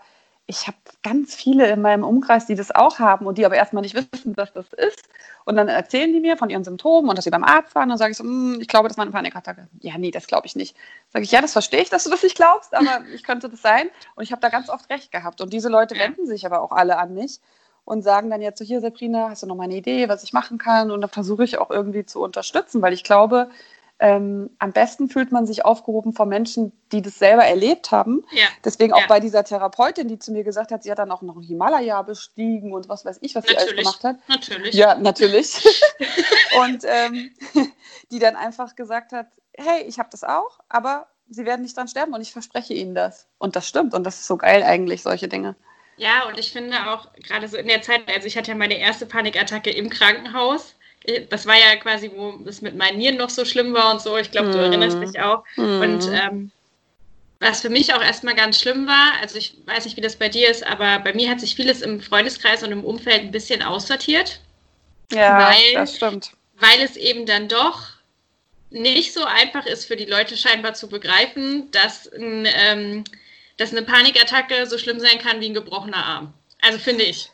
ich habe ganz viele in meinem Umkreis, die das auch haben und die aber erstmal nicht wissen, was das ist. Und dann erzählen die mir von ihren Symptomen und dass sie beim Arzt waren. Und dann sage ich so, hm, ich glaube, das war eine Panikattacke. Ja, nee, das glaube ich nicht. Sage ich, ja, das verstehe ich, dass du das nicht glaubst, aber ich könnte das sein. Und ich habe da ganz oft recht gehabt. Und diese Leute wenden sich aber auch alle an mich und sagen dann jetzt so, hier, Sabrina, hast du noch mal eine Idee, was ich machen kann? Und dann versuche ich auch irgendwie zu unterstützen, weil ich glaube, ähm, am besten fühlt man sich aufgehoben von Menschen, die das selber erlebt haben. Ja. Deswegen auch ja. bei dieser Therapeutin, die zu mir gesagt hat, sie hat dann auch noch ein Himalaya bestiegen und was weiß ich, was natürlich. sie alles gemacht hat. Natürlich. Ja, natürlich. und ähm, die dann einfach gesagt hat, hey, ich habe das auch, aber sie werden nicht dran sterben und ich verspreche ihnen das. Und das stimmt und das ist so geil eigentlich, solche Dinge. Ja, und ich finde auch gerade so in der Zeit, also ich hatte ja meine erste Panikattacke im Krankenhaus das war ja quasi, wo es mit meinen Nieren noch so schlimm war und so. Ich glaube, du erinnerst dich auch. Mm. Und ähm, was für mich auch erstmal ganz schlimm war, also ich weiß nicht, wie das bei dir ist, aber bei mir hat sich vieles im Freundeskreis und im Umfeld ein bisschen aussortiert. Ja, weil, das stimmt. Weil es eben dann doch nicht so einfach ist für die Leute scheinbar zu begreifen, dass, ein, ähm, dass eine Panikattacke so schlimm sein kann wie ein gebrochener Arm. Also finde ich.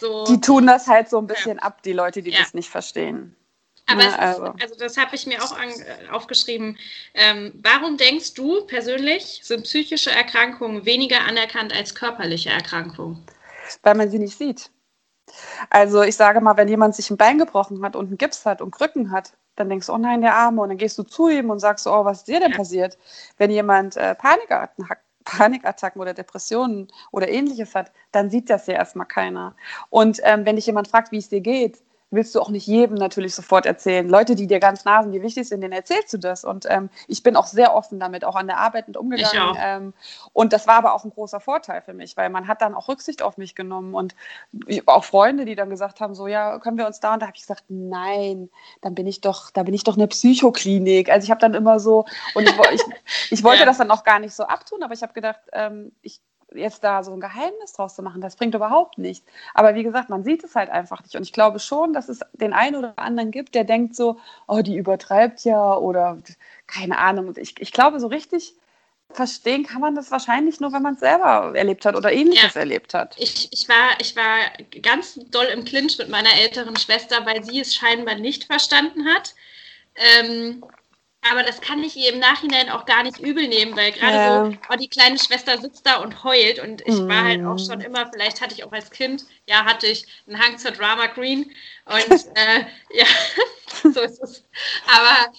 So, die tun das halt so ein bisschen ja. ab, die Leute, die ja. das nicht verstehen. Aber ja, also. Ist, also. das habe ich mir auch an, äh, aufgeschrieben. Ähm, warum denkst du persönlich, sind psychische Erkrankungen weniger anerkannt als körperliche Erkrankungen? Weil man sie nicht sieht. Also ich sage mal, wenn jemand sich ein Bein gebrochen hat und einen Gips hat und Krücken hat, dann denkst du, oh nein, der Arme. Und dann gehst du zu ihm und sagst, oh, was ist dir denn ja. passiert? Wenn jemand äh, Panikattacken hat, Panikattacken oder Depressionen oder ähnliches hat, dann sieht das ja erstmal keiner. Und ähm, wenn dich jemand fragt, wie es dir geht, willst du auch nicht jedem natürlich sofort erzählen. Leute, die dir ganz nah sind, die wichtig sind, denen erzählst du das. Und ähm, ich bin auch sehr offen damit, auch an der Arbeit mit umgegangen. Ähm, und das war aber auch ein großer Vorteil für mich, weil man hat dann auch Rücksicht auf mich genommen. Und auch Freunde, die dann gesagt haben, so, ja, können wir uns da? Und da habe ich gesagt, nein, dann bin ich doch, da bin ich doch eine Psychoklinik. Also ich habe dann immer so, und ich, ich, ich wollte ja. das dann auch gar nicht so abtun, aber ich habe gedacht, ähm, ich jetzt da so ein Geheimnis draus zu machen, das bringt überhaupt nichts. Aber wie gesagt, man sieht es halt einfach nicht. Und ich glaube schon, dass es den einen oder anderen gibt, der denkt so, oh, die übertreibt ja oder keine Ahnung. Ich, ich glaube, so richtig verstehen kann man das wahrscheinlich nur, wenn man es selber erlebt hat oder ähnliches ja. erlebt hat. Ich, ich, war, ich war ganz doll im Clinch mit meiner älteren Schwester, weil sie es scheinbar nicht verstanden hat. Ähm, aber das kann ich ihr im Nachhinein auch gar nicht übel nehmen, weil gerade ja. so, oh, die kleine Schwester sitzt da und heult und ich mm. war halt auch schon mm. immer, vielleicht hatte ich auch als Kind, ja, hatte ich einen Hang zur Drama Queen und äh, ja, so ist es. Aber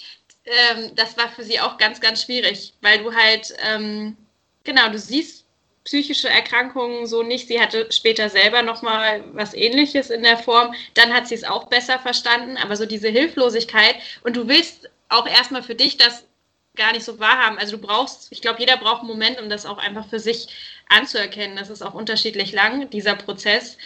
ähm, das war für sie auch ganz, ganz schwierig, weil du halt, ähm, genau, du siehst psychische Erkrankungen so nicht. Sie hatte später selber nochmal was ähnliches in der Form. Dann hat sie es auch besser verstanden, aber so diese Hilflosigkeit und du willst auch erstmal für dich das gar nicht so wahrhaben. Also du brauchst, ich glaube, jeder braucht einen Moment, um das auch einfach für sich anzuerkennen. Das ist auch unterschiedlich lang, dieser Prozess.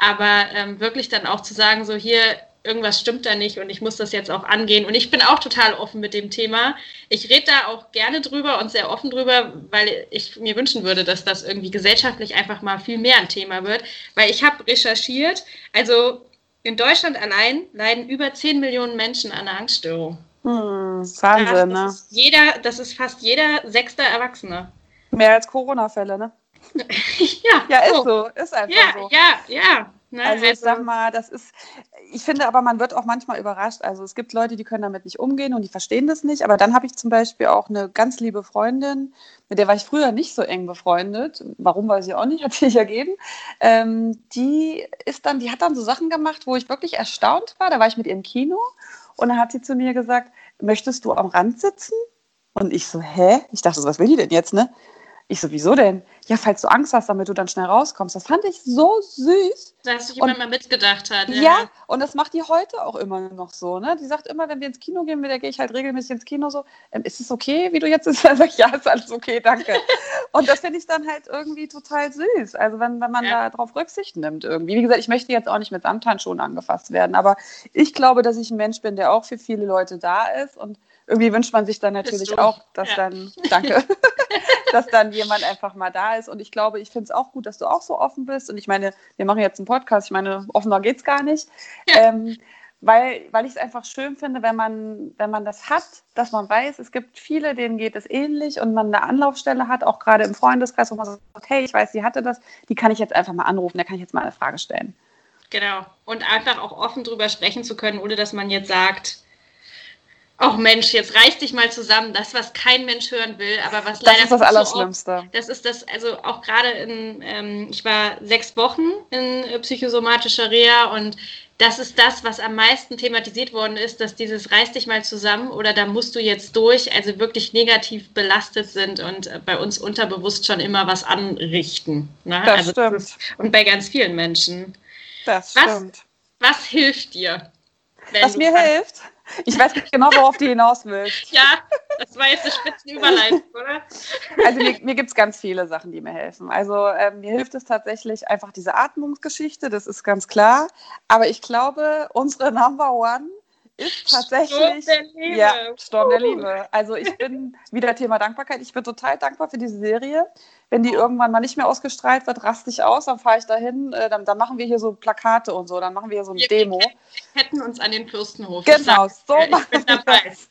Aber ähm, wirklich dann auch zu sagen, so hier, irgendwas stimmt da nicht und ich muss das jetzt auch angehen. Und ich bin auch total offen mit dem Thema. Ich rede da auch gerne drüber und sehr offen drüber, weil ich mir wünschen würde, dass das irgendwie gesellschaftlich einfach mal viel mehr ein Thema wird. Weil ich habe recherchiert, also in Deutschland allein leiden über 10 Millionen Menschen an einer Angststörung. Hm, Wahnsinn, ne? Ist jeder, das ist fast jeder sechste Erwachsene. Mehr als Corona-Fälle, ne? ja, ja, ist so. so, ist einfach ja, so. Ja, ja, Ne? Also, ich sag also mal, das ist, ich finde aber, man wird auch manchmal überrascht. Also es gibt Leute, die können damit nicht umgehen und die verstehen das nicht. Aber dann habe ich zum Beispiel auch eine ganz liebe Freundin, mit der war ich früher nicht so eng befreundet. Warum weiß ich auch nicht, hat sich ergeben. Ähm, die ist dann, die hat dann so Sachen gemacht, wo ich wirklich erstaunt war. Da war ich mit ihr im Kino und dann hat sie zu mir gesagt, möchtest du am Rand sitzen? Und ich so, hä? Ich dachte, was will die denn jetzt, ne? Ich so, wieso denn? Ja, falls du Angst hast, damit du dann schnell rauskommst. Das fand ich so süß. Dass sich jemand mal mitgedacht hat. Ja. ja, und das macht die heute auch immer noch so. Ne? Die sagt immer, wenn wir ins Kino gehen, mit der gehe ich halt regelmäßig ins Kino so, ähm, ist es okay, wie du jetzt bist? Dann sag ich, ja, ist alles okay, danke. und das finde ich dann halt irgendwie total süß. Also wenn, wenn man ja. darauf Rücksicht nimmt irgendwie. Wie gesagt, ich möchte jetzt auch nicht mit Samthandschuhen angefasst werden, aber ich glaube, dass ich ein Mensch bin, der auch für viele Leute da ist und irgendwie wünscht man sich dann natürlich auch, dass ja. dann, danke, dass dann jemand einfach mal da ist. Und ich glaube, ich finde es auch gut, dass du auch so offen bist. Und ich meine, wir machen jetzt einen Podcast. Ich meine, offener geht es gar nicht. Ja. Ähm, weil, weil ich es einfach schön finde, wenn man, wenn man das hat, dass man weiß, es gibt viele, denen geht es ähnlich und man eine Anlaufstelle hat, auch gerade im Freundeskreis, wo man sagt, hey, ich weiß, sie hatte das, die kann ich jetzt einfach mal anrufen, da kann ich jetzt mal eine Frage stellen. Genau. Und einfach auch offen drüber sprechen zu können, ohne dass man jetzt sagt, Ach Mensch, jetzt reiß dich mal zusammen. Das, was kein Mensch hören will, aber was das leider. Das ist das Allerschlimmste. So oft, das ist das, also auch gerade in, ähm, ich war sechs Wochen in äh, psychosomatischer Reha und das ist das, was am meisten thematisiert worden ist, dass dieses reiß dich mal zusammen oder da musst du jetzt durch, also wirklich negativ belastet sind und äh, bei uns unterbewusst schon immer was anrichten. Ne? Das also, stimmt. Das ist, und bei ganz vielen Menschen. Das was, stimmt. Was hilft dir? was mir hilft? Ich weiß nicht genau, worauf du hinaus willst. Ja, das war jetzt eine Spitzenüberleitung, oder? Also mir, mir gibt es ganz viele Sachen, die mir helfen. Also ähm, mir hilft es tatsächlich einfach diese Atmungsgeschichte, das ist ganz klar. Aber ich glaube, unsere Number One ist tatsächlich Sturm der Liebe. Ja, Sturm der Liebe. Also ich bin wieder Thema Dankbarkeit. Ich bin total dankbar für diese Serie. Wenn die irgendwann mal nicht mehr ausgestrahlt wird, raste ich aus, dann fahre ich dahin, äh, dann, dann, machen wir hier so Plakate und so, dann machen wir hier so eine wir Demo. Wir hätten uns an den Fürstenhof. Genau, so äh, machen wir das.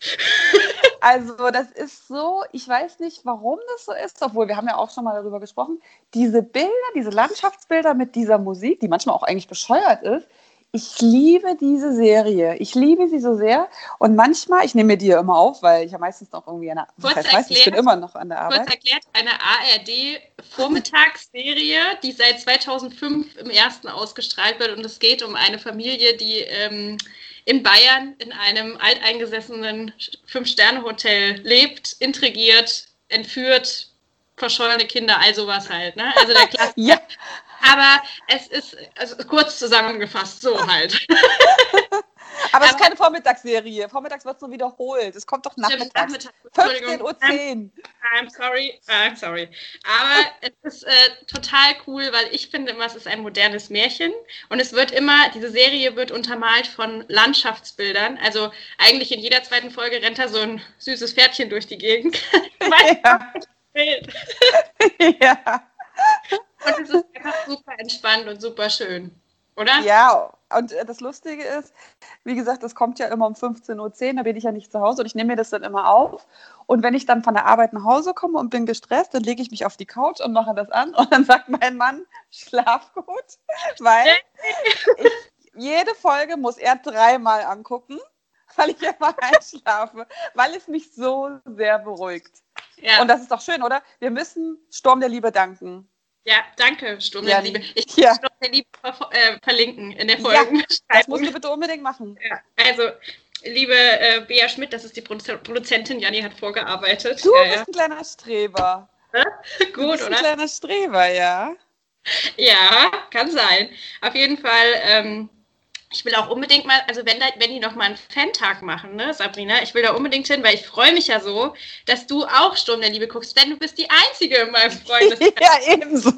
Also das ist so, ich weiß nicht, warum das so ist, obwohl wir haben ja auch schon mal darüber gesprochen, diese Bilder, diese Landschaftsbilder mit dieser Musik, die manchmal auch eigentlich bescheuert ist, ich liebe diese Serie. Ich liebe sie so sehr. Und manchmal, ich nehme mir die ja immer auf, weil ich ja meistens noch irgendwie an der Arbeit weiß, ich bin immer noch an der Arbeit. Kurz erklärt, eine ARD-Vormittagsserie, die seit 2005 im ersten ausgestrahlt wird. Und es geht um eine Familie, die ähm, in Bayern in einem alteingesessenen Fünf-Sterne-Hotel lebt, intrigiert, entführt, verschollene Kinder, all sowas halt. Ne? Also der Klassiker. ja. Aber es ist also kurz zusammengefasst, so halt. Aber es ist keine Vormittagsserie. Vormittags wird es nur wiederholt. Es kommt doch nachmittags. Nachmittag. 15.10 Uhr. I'm, I'm, sorry, I'm sorry. Aber es ist äh, total cool, weil ich finde immer, es ist ein modernes Märchen. Und es wird immer, diese Serie wird untermalt von Landschaftsbildern. Also eigentlich in jeder zweiten Folge rennt da so ein süßes Pferdchen durch die Gegend. ja. ja. Und es ist super entspannt und super schön, oder? Ja, und äh, das Lustige ist, wie gesagt, das kommt ja immer um 15.10 Uhr, da bin ich ja nicht zu Hause und ich nehme mir das dann immer auf. Und wenn ich dann von der Arbeit nach Hause komme und bin gestresst, dann lege ich mich auf die Couch und mache das an und dann sagt mein Mann, schlaf gut, weil ich, jede Folge muss er dreimal angucken, weil ich immer einschlafe, weil es mich so sehr beruhigt. Ja. Und das ist doch schön, oder? Wir müssen Sturm der Liebe danken. Ja, danke, Sturm der Liebe. Ich ja. Sturm der Liebe äh, verlinken in der Folge. Ja, das musst du bitte unbedingt machen. Ja, also, liebe äh, Bea Schmidt, das ist die Produzentin, Janni hat vorgearbeitet. Du ja, bist ein kleiner Streber. Gut, du bist oder? Ein kleiner Streber, ja. Ja, kann sein. Auf jeden Fall ähm, ich will auch unbedingt mal, also wenn, da, wenn die noch mal einen Fan-Tag machen, ne, Sabrina, ich will da unbedingt hin, weil ich freue mich ja so, dass du auch Sturm der Liebe guckst, denn du bist die Einzige in meinem Freundeskreis. ja, ebenso.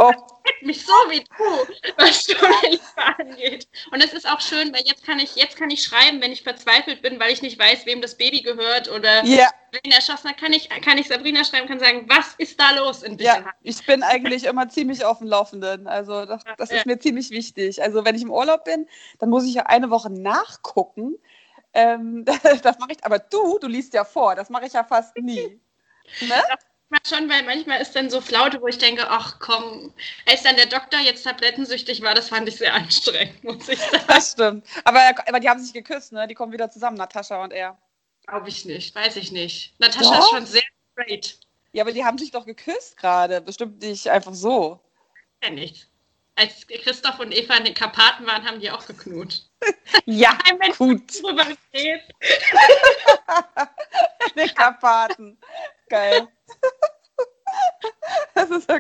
mich so wie du, was Liebe angeht. Und es ist auch schön, weil jetzt kann ich, jetzt kann ich schreiben, wenn ich verzweifelt bin, weil ich nicht weiß, wem das Baby gehört oder ja. wen erschossen hat, kann ich, kann ich Sabrina schreiben, kann sagen, was ist da los in Ja, ich bin eigentlich immer ziemlich auf dem Laufenden. Also das, das ist mir ziemlich wichtig. Also wenn ich im Urlaub bin, dann muss ich ja eine Woche nachgucken. Ähm, das mache ich, aber du, du liest ja vor, das mache ich ja fast nie. Ne? Manchmal schon, weil manchmal ist dann so Flaute, wo ich denke, ach komm, als dann der Doktor jetzt tablettensüchtig war, das fand ich sehr anstrengend, muss ich sagen. Das stimmt. Aber, aber die haben sich geküsst, ne? Die kommen wieder zusammen, Natascha und er. Glaube ich nicht, weiß ich nicht. Natascha doch? ist schon sehr straight. Ja, aber die haben sich doch geküsst gerade. Bestimmt nicht einfach so. Ja, nicht. Als Christoph und Eva in den Karpaten waren, haben die auch geknut. ja, gut. Drüber in den Karpaten. Geil.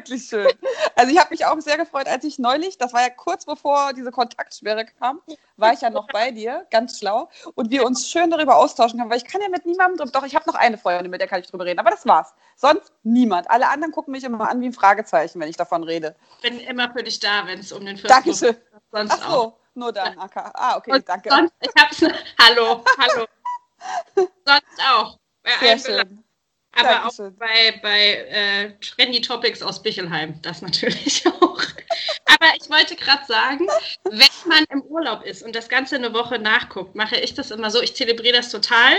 Wirklich schön. Also ich habe mich auch sehr gefreut, als ich neulich, das war ja kurz bevor diese Kontaktsperre kam, war ich ja noch bei dir, ganz schlau, und wir uns schön darüber austauschen können, weil ich kann ja mit niemandem drüber, doch ich habe noch eine Freundin, mit der kann ich drüber reden, aber das war's. Sonst niemand. Alle anderen gucken mich immer an wie ein Fragezeichen, wenn ich davon rede. Ich bin immer für dich da, wenn es um den First Dankeschön. Sonst Ach so, auch. nur dann. Okay. Ah, okay, und danke. Sonst, ich hab's, hallo, hallo. sonst auch. Sehr schön. Aber Dankeschön. auch bei, bei äh, Trendy Topics aus Bichelheim, das natürlich auch. Aber ich wollte gerade sagen, wenn man im Urlaub ist und das Ganze eine Woche nachguckt, mache ich das immer so. Ich zelebriere das total.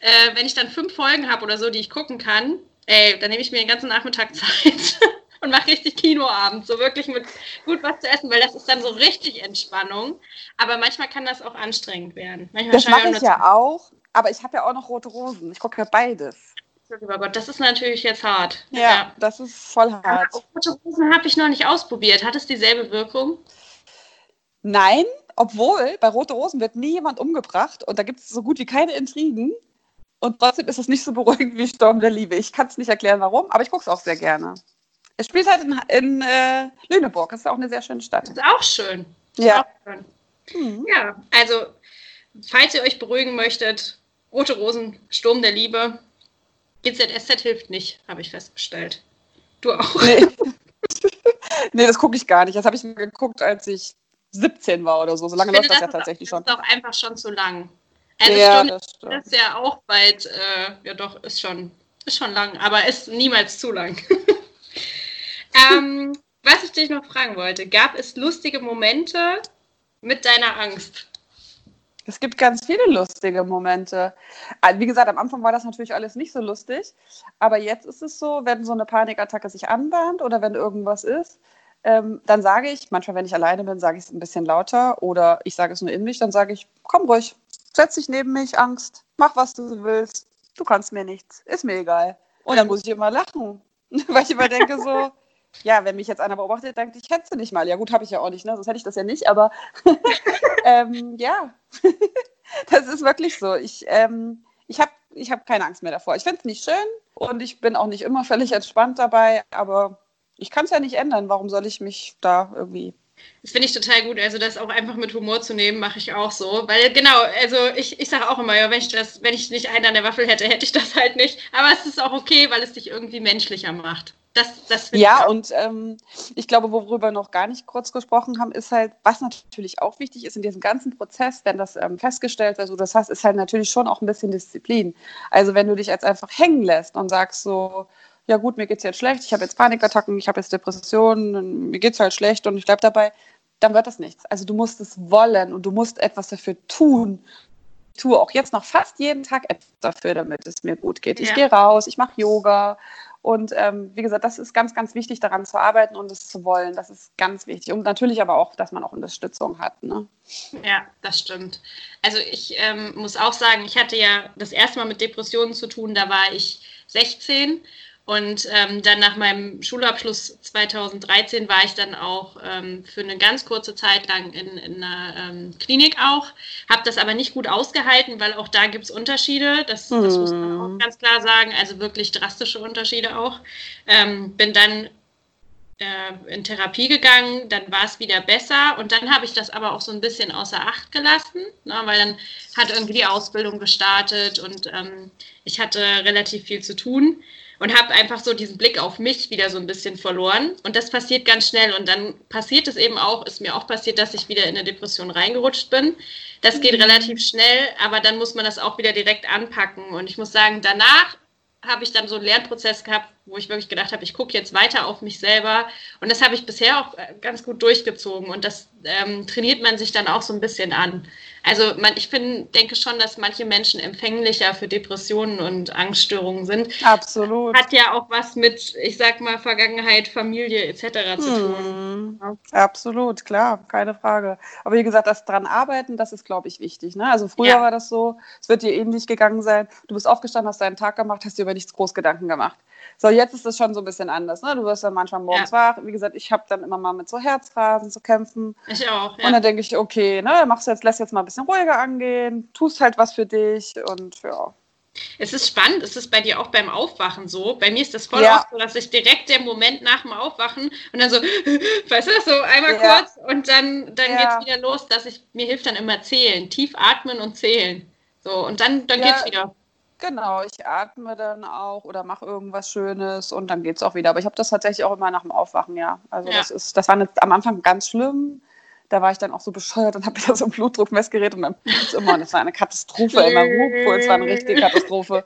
Äh, wenn ich dann fünf Folgen habe oder so, die ich gucken kann, ey, dann nehme ich mir den ganzen Nachmittag Zeit und mache richtig Kinoabend, so wirklich mit gut was zu essen, weil das ist dann so richtig Entspannung. Aber manchmal kann das auch anstrengend werden. Manchmal das mache ich ja auch, aber ich habe ja auch noch rote Rosen. Ich gucke ja beides. Lieber Gott, das ist natürlich jetzt hart. Ja, ja. das ist voll hart. Rote Rosen habe ich noch nicht ausprobiert. Hat es dieselbe Wirkung? Nein, obwohl bei Rote Rosen wird nie jemand umgebracht und da gibt es so gut wie keine Intrigen. Und trotzdem ist es nicht so beruhigend wie Sturm der Liebe. Ich kann es nicht erklären, warum, aber ich gucke es auch sehr gerne. Es spielt halt in, in äh, Lüneburg. Das ist auch eine sehr schöne Stadt. Das ist auch schön. ja. Auch schön. Mhm. Ja, also, falls ihr euch beruhigen möchtet, Rote Rosen, Sturm der Liebe, GZSZ hilft nicht, habe ich festgestellt. Du auch. Nee, nee das gucke ich gar nicht. Das habe ich mir geguckt, als ich 17 war oder so. So lange läuft das, das ja tatsächlich schon. Das ist doch einfach schon zu lang. Also ja, Stunde das stimmt. ist ja auch bald, äh, ja doch, ist schon, ist schon lang, aber ist niemals zu lang. ähm, was ich dich noch fragen wollte, gab es lustige Momente mit deiner Angst? Es gibt ganz viele lustige Momente. Ah, wie gesagt, am Anfang war das natürlich alles nicht so lustig, aber jetzt ist es so, wenn so eine Panikattacke sich anbahnt oder wenn irgendwas ist, ähm, dann sage ich, manchmal, wenn ich alleine bin, sage ich es ein bisschen lauter oder ich sage es nur in mich, dann sage ich, komm ruhig, setz dich neben mich, Angst, mach was du willst, du kannst mir nichts, ist mir egal. Und dann muss ich immer lachen, weil ich immer denke so, ja, wenn mich jetzt einer beobachtet, denkt, ich hätte sie nicht mal. Ja, gut, habe ich ja auch nicht, ne? sonst hätte ich das ja nicht, aber ähm, ja, das ist wirklich so. Ich, ähm, ich habe ich hab keine Angst mehr davor. Ich finde es nicht schön und ich bin auch nicht immer völlig entspannt dabei, aber ich kann es ja nicht ändern. Warum soll ich mich da irgendwie das finde ich total gut. Also das auch einfach mit Humor zu nehmen, mache ich auch so. Weil genau, also ich, ich sage auch immer, ja, wenn ich das, wenn ich nicht einen an der Waffel hätte, hätte ich das halt nicht. Aber es ist auch okay, weil es dich irgendwie menschlicher macht. Das, das ja, und ähm, ich glaube, worüber wir noch gar nicht kurz gesprochen haben, ist halt, was natürlich auch wichtig ist in diesem ganzen Prozess, wenn das ähm, festgestellt wird, so das hast, ist halt natürlich schon auch ein bisschen Disziplin. Also wenn du dich jetzt einfach hängen lässt und sagst so, ja gut, mir geht es jetzt schlecht, ich habe jetzt Panikattacken, ich habe jetzt Depressionen, mir geht es halt schlecht und ich bleibe dabei, dann wird das nichts. Also du musst es wollen und du musst etwas dafür tun. Ich tue auch jetzt noch fast jeden Tag etwas dafür, damit es mir gut geht. Ich ja. gehe raus, ich mache Yoga und ähm, wie gesagt, das ist ganz, ganz wichtig, daran zu arbeiten und es zu wollen. Das ist ganz wichtig. Und natürlich aber auch, dass man auch Unterstützung hat. Ne? Ja, das stimmt. Also ich ähm, muss auch sagen, ich hatte ja das erste Mal mit Depressionen zu tun, da war ich 16 und ähm, dann nach meinem Schulabschluss 2013 war ich dann auch ähm, für eine ganz kurze Zeit lang in, in einer ähm, Klinik auch, habe das aber nicht gut ausgehalten, weil auch da gibt es Unterschiede, das, das muss man auch hm. ganz klar sagen, also wirklich drastische Unterschiede auch. Ähm, bin dann äh, in Therapie gegangen, dann war es wieder besser. Und dann habe ich das aber auch so ein bisschen außer Acht gelassen, ne, weil dann hat irgendwie die Ausbildung gestartet und ähm, ich hatte relativ viel zu tun und habe einfach so diesen Blick auf mich wieder so ein bisschen verloren. Und das passiert ganz schnell. Und dann passiert es eben auch, ist mir auch passiert, dass ich wieder in eine Depression reingerutscht bin. Das geht mhm. relativ schnell, aber dann muss man das auch wieder direkt anpacken. Und ich muss sagen, danach habe ich dann so einen Lernprozess gehabt, wo ich wirklich gedacht habe, ich gucke jetzt weiter auf mich selber. Und das habe ich bisher auch äh, ganz gut durchgezogen. Und das ähm, trainiert man sich dann auch so ein bisschen an. Also man, ich find, denke schon, dass manche Menschen empfänglicher für Depressionen und Angststörungen sind. Absolut. Hat ja auch was mit, ich sag mal, Vergangenheit, Familie etc. zu tun. Hm. Absolut, klar, keine Frage. Aber wie gesagt, das dran arbeiten, das ist, glaube ich, wichtig. Ne? Also früher ja. war das so, es wird dir ähnlich gegangen sein. Du bist aufgestanden, hast deinen Tag gemacht, hast dir über nichts groß Gedanken gemacht. So, jetzt ist es schon so ein bisschen anders. Ne? Du wirst dann manchmal morgens ja. wach. Wie gesagt, ich habe dann immer mal mit so Herzrasen zu kämpfen. Ich auch. Ja. Und dann denke ich, okay, ne, machst du jetzt, lässt jetzt mal ein bisschen ruhiger angehen, tust halt was für dich und ja. Es ist spannend, ist es bei dir auch beim Aufwachen so? Bei mir ist das voll ja. oft so, dass ich direkt der Moment nach dem Aufwachen und dann so, weißt du, so einmal ja. kurz und dann, dann ja. es wieder los, dass ich, mir hilft dann immer zählen, tief atmen und zählen. So, und dann, dann ja. es wieder. Genau, ich atme dann auch oder mache irgendwas Schönes und dann geht es auch wieder. Aber ich habe das tatsächlich auch immer nach dem Aufwachen, ja. Also ja. das ist, das war jetzt am Anfang ganz schlimm. Da war ich dann auch so bescheuert und habe wieder so ein Blutdruckmessgerät und dann piepst immer. Und das war eine Katastrophe immer. Es war eine richtige Katastrophe.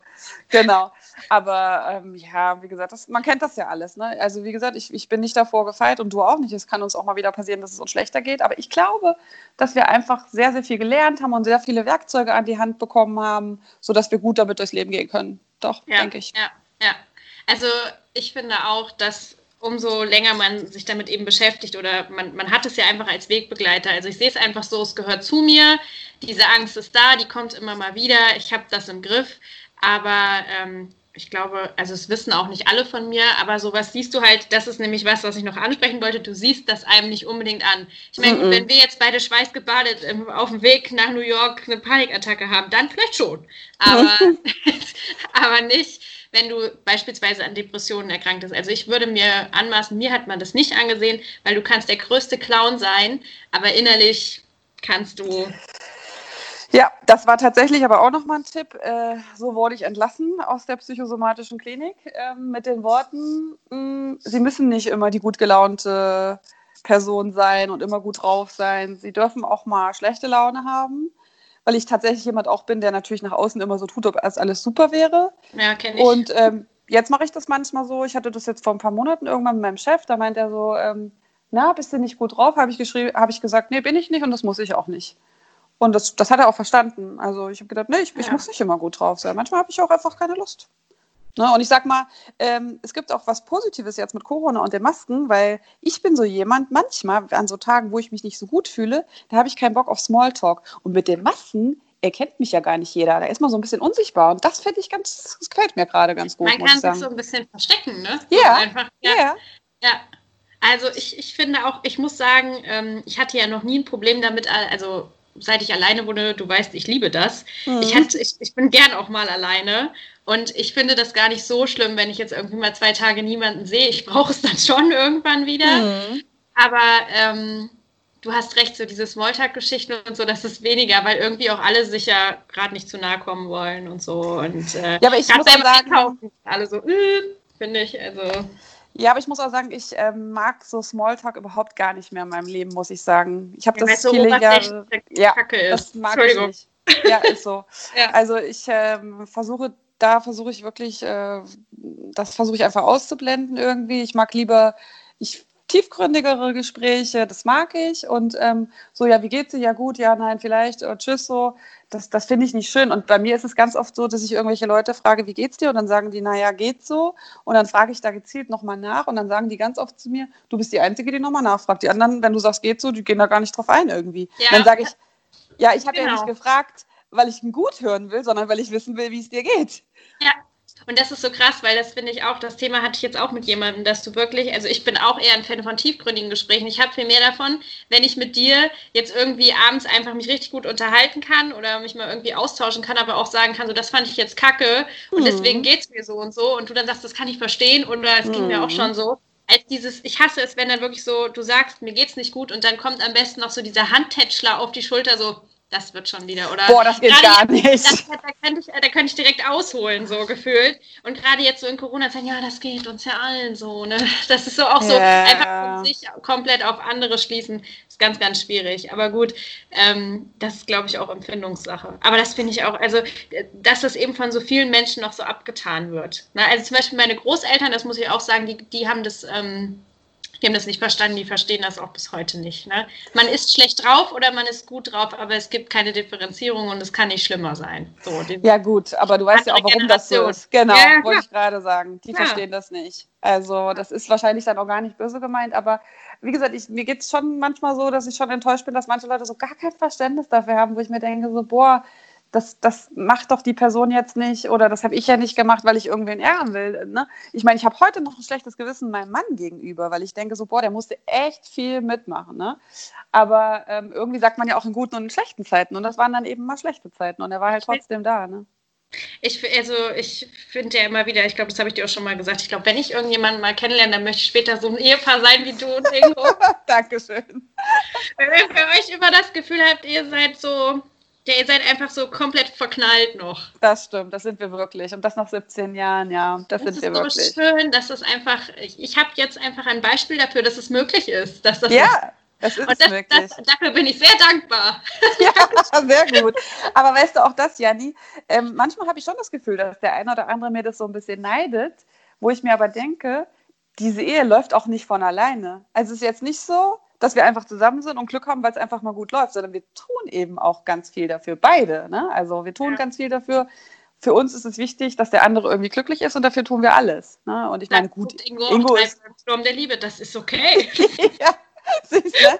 Genau. Aber ähm, ja, wie gesagt, das, man kennt das ja alles. Ne? Also wie gesagt, ich, ich bin nicht davor gefeit und du auch nicht. Es kann uns auch mal wieder passieren, dass es uns schlechter geht. Aber ich glaube, dass wir einfach sehr, sehr viel gelernt haben und sehr viele Werkzeuge an die Hand bekommen haben, sodass wir gut damit durchs Leben gehen können. Doch, ja, denke ich. Ja, ja. Also ich finde auch, dass umso länger man sich damit eben beschäftigt oder man, man hat es ja einfach als Wegbegleiter. Also ich sehe es einfach so, es gehört zu mir. Diese Angst ist da, die kommt immer mal wieder. Ich habe das im Griff. Aber ähm, ich glaube, also es wissen auch nicht alle von mir, aber sowas siehst du halt, das ist nämlich was, was ich noch ansprechen wollte. Du siehst das einem nicht unbedingt an. Ich meine, mm -mm. wenn wir jetzt beide schweißgebadet im, auf dem Weg nach New York eine Panikattacke haben, dann vielleicht schon. Aber, aber nicht, wenn du beispielsweise an Depressionen erkrankt bist. Also ich würde mir anmaßen, mir hat man das nicht angesehen, weil du kannst der größte Clown sein, aber innerlich kannst du ja, das war tatsächlich aber auch nochmal ein Tipp. Äh, so wurde ich entlassen aus der psychosomatischen Klinik äh, mit den Worten, mm, Sie müssen nicht immer die gut gelaunte Person sein und immer gut drauf sein. Sie dürfen auch mal schlechte Laune haben, weil ich tatsächlich jemand auch bin, der natürlich nach außen immer so tut, ob alles super wäre. Ja, kenne ich. Und ähm, jetzt mache ich das manchmal so. Ich hatte das jetzt vor ein paar Monaten irgendwann mit meinem Chef, da meint er so, ähm, na, bist du nicht gut drauf? Habe ich geschrieben, habe ich gesagt, nee, bin ich nicht und das muss ich auch nicht. Und das, das hat er auch verstanden. Also ich habe gedacht, nee, ich, ja. ich, muss nicht immer gut drauf sein. Manchmal habe ich auch einfach keine Lust. Ne? Und ich sag mal, ähm, es gibt auch was Positives jetzt mit Corona und den Masken, weil ich bin so jemand, manchmal an so Tagen, wo ich mich nicht so gut fühle, da habe ich keinen Bock auf Smalltalk. Und mit den Masken erkennt mich ja gar nicht jeder. Da ist man so ein bisschen unsichtbar. Und das finde ich ganz, das gefällt mir gerade ganz gut. Man kann sich so ein bisschen verstecken, ne? Ja. Einfach, ja. ja. ja. Also ich, ich finde auch, ich muss sagen, ähm, ich hatte ja noch nie ein Problem damit, also seit ich alleine wohne, du weißt, ich liebe das. Mhm. Ich, hatte, ich, ich bin gern auch mal alleine. Und ich finde das gar nicht so schlimm, wenn ich jetzt irgendwie mal zwei Tage niemanden sehe. Ich brauche es dann schon irgendwann wieder. Mhm. Aber ähm, du hast recht, so diese Smalltalk-Geschichten und so, das ist weniger, weil irgendwie auch alle sich ja gerade nicht zu nahe kommen wollen und so. Und äh, ja, aber ich muss sagen, alle so, äh, finde ich, also. Ja, aber ich muss auch sagen, ich äh, mag so Smalltalk überhaupt gar nicht mehr in meinem Leben, muss ich sagen. Ich habe das so viele Jahre. Ja, das mag ich nicht. Ja, ist so. ja. Also ich ähm, versuche, da versuche ich wirklich, äh, das versuche ich einfach auszublenden irgendwie. Ich mag lieber, ich tiefgründigere Gespräche, das mag ich. Und ähm, so, ja, wie geht's dir? Ja, gut, ja, nein, vielleicht, oh, tschüss, so. Das, das finde ich nicht schön. Und bei mir ist es ganz oft so, dass ich irgendwelche Leute frage, wie geht's dir? Und dann sagen die, naja, geht's so. Und dann frage ich da gezielt nochmal nach. Und dann sagen die ganz oft zu mir, du bist die Einzige, die nochmal nachfragt. Die anderen, wenn du sagst, geht so, die gehen da gar nicht drauf ein irgendwie. Ja. Dann sage ich, ja, ich habe genau. ja nicht gefragt, weil ich ihn gut hören will, sondern weil ich wissen will, wie es dir geht. Ja, und das ist so krass, weil das finde ich auch, das Thema hatte ich jetzt auch mit jemandem, dass du wirklich, also ich bin auch eher ein Fan von tiefgründigen Gesprächen. Ich habe viel mehr davon, wenn ich mit dir jetzt irgendwie abends einfach mich richtig gut unterhalten kann oder mich mal irgendwie austauschen kann, aber auch sagen kann, so das fand ich jetzt kacke und mhm. deswegen geht es mir so und so. Und du dann sagst, das kann ich verstehen oder es mhm. ging mir auch mhm. schon so. Als dieses, ich hasse es, wenn dann wirklich so, du sagst, mir geht's nicht gut und dann kommt am besten noch so dieser Handtätschler auf die Schulter, so, das wird schon wieder, oder? Boah, das geht gar nicht. Das, da, könnte ich, da könnte ich direkt ausholen, so gefühlt. Und gerade jetzt so in Corona-Zeiten, ja, das geht uns ja allen so, ne? Das ist so auch so, yeah. einfach sich komplett auf andere schließen, ist ganz, ganz schwierig. Aber gut, ähm, das ist, glaube ich, auch Empfindungssache. Aber das finde ich auch, also, dass das eben von so vielen Menschen noch so abgetan wird. Ne? Also zum Beispiel meine Großeltern, das muss ich auch sagen, die, die haben das. Ähm, die haben das nicht verstanden, die verstehen das auch bis heute nicht. Ne? Man ist schlecht drauf oder man ist gut drauf, aber es gibt keine Differenzierung und es kann nicht schlimmer sein. So, ja, gut, aber du weißt ja auch, warum Generation. das so ist. Genau, ja, wollte ich gerade sagen. Die ja. verstehen das nicht. Also, das ist wahrscheinlich dann auch gar nicht böse gemeint, aber wie gesagt, ich, mir geht es schon manchmal so, dass ich schon enttäuscht bin, dass manche Leute so gar kein Verständnis dafür haben, wo ich mir denke, so, boah, das, das macht doch die Person jetzt nicht oder das habe ich ja nicht gemacht, weil ich irgendwen ärgern will. Ne? Ich meine, ich habe heute noch ein schlechtes Gewissen meinem Mann gegenüber, weil ich denke so, boah, der musste echt viel mitmachen. Ne? Aber ähm, irgendwie sagt man ja auch in guten und in schlechten Zeiten und das waren dann eben mal schlechte Zeiten und er war halt trotzdem da. Ne? Ich, also ich finde ja immer wieder, ich glaube, das habe ich dir auch schon mal gesagt, ich glaube, wenn ich irgendjemanden mal kennenlerne, dann möchte ich später so ein Ehepaar sein wie du und Ingo. Dankeschön. Wenn ihr für euch immer das Gefühl habt, ihr seid so ja, ihr seid einfach so komplett verknallt noch. Das stimmt, das sind wir wirklich. Und das nach 17 Jahren, ja, das, das sind wir wirklich. Das ist so schön, dass es einfach, ich, ich habe jetzt einfach ein Beispiel dafür, dass es möglich ist. Dass das ja, es ist und das, möglich. Das, dafür bin ich sehr dankbar. Ja, sehr gut. Aber weißt du auch das, Janni? Ähm, manchmal habe ich schon das Gefühl, dass der eine oder andere mir das so ein bisschen neidet, wo ich mir aber denke, diese Ehe läuft auch nicht von alleine. Also es ist jetzt nicht so, dass wir einfach zusammen sind und Glück haben, weil es einfach mal gut läuft, sondern wir tun eben auch ganz viel dafür, beide. Ne? Also wir tun ja. ganz viel dafür. Für uns ist es wichtig, dass der andere irgendwie glücklich ist und dafür tun wir alles. Ne? Und ich meine, gut, Ingo, Ingo ist Sturm der Liebe, das ist okay. ja, siehst du?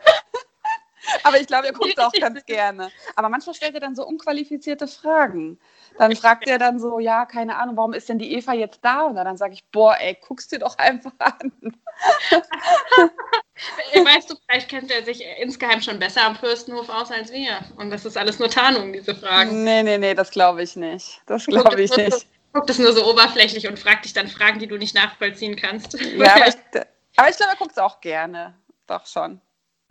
Aber ich glaube, er guckt auch ganz gerne. Aber manchmal stellt er dann so unqualifizierte Fragen. Dann fragt er dann so, ja, keine Ahnung, warum ist denn die Eva jetzt da? Und dann sage ich, boah, ey, guckst dir doch einfach an. Weißt du, vielleicht kennt er sich insgeheim schon besser am Fürstenhof aus als wir. Und das ist alles nur Tarnung, diese Fragen. Nee, nee, nee, das glaube ich nicht. Das glaube ich nicht. Guckt es nur so oberflächlich und fragt dich dann Fragen, die du nicht nachvollziehen kannst. Ja, aber ich, aber ich glaube, er guckt es auch gerne. Doch schon.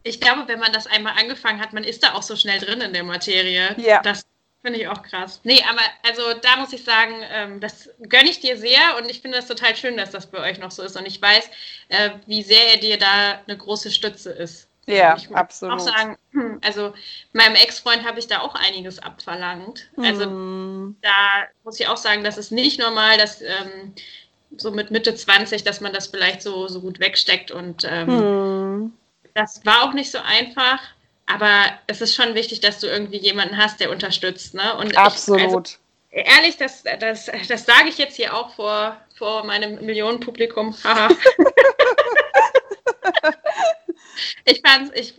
Ich glaube, wenn man das einmal angefangen hat, man ist da auch so schnell drin in der Materie. Ja. Das Finde ich auch krass. Nee, aber also da muss ich sagen, ähm, das gönne ich dir sehr und ich finde das total schön, dass das bei euch noch so ist. Und ich weiß, äh, wie sehr er dir da eine große Stütze ist. Ja, ich muss absolut. auch sagen, hm, also meinem Ex-Freund habe ich da auch einiges abverlangt. Also mm. da muss ich auch sagen, das ist nicht normal, dass ähm, so mit Mitte 20, dass man das vielleicht so, so gut wegsteckt und ähm, mm. das war auch nicht so einfach. Aber es ist schon wichtig, dass du irgendwie jemanden hast, der unterstützt. Ne? Und Absolut. Ich, also, ehrlich, das, das, das sage ich jetzt hier auch vor, vor meinem Millionenpublikum. ich fand's, ich,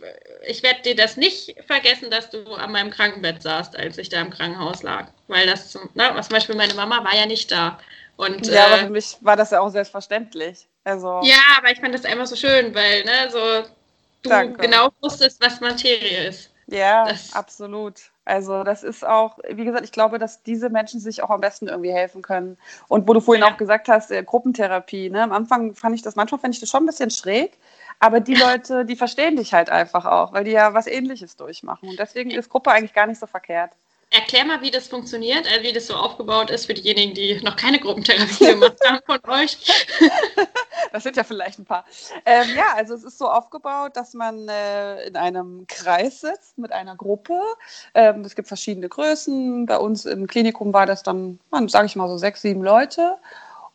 ich werde dir das nicht vergessen, dass du an meinem Krankenbett saßt, als ich da im Krankenhaus lag. Weil das zum, ne, zum Beispiel meine Mama war ja nicht da. Und, ja, äh, aber für mich war das ja auch selbstverständlich. Also. Ja, aber ich fand das einfach so schön, weil, ne, so du Danke. genau wusstest, was Materie ist. Ja, das absolut. Also das ist auch, wie gesagt, ich glaube, dass diese Menschen sich auch am besten irgendwie helfen können. Und wo du vorhin ja. auch gesagt hast, äh, Gruppentherapie, ne? am Anfang fand ich das, manchmal fand ich das schon ein bisschen schräg, aber die Leute, die verstehen dich halt einfach auch, weil die ja was ähnliches durchmachen. Und deswegen ist Gruppe eigentlich gar nicht so verkehrt. Erklär mal, wie das funktioniert, also wie das so aufgebaut ist für diejenigen, die noch keine Gruppentherapie gemacht haben von euch. Das sind ja vielleicht ein paar. Ähm, ja, also es ist so aufgebaut, dass man äh, in einem Kreis sitzt mit einer Gruppe. Ähm, es gibt verschiedene Größen. Bei uns im Klinikum war das dann, sage ich mal so sechs, sieben Leute.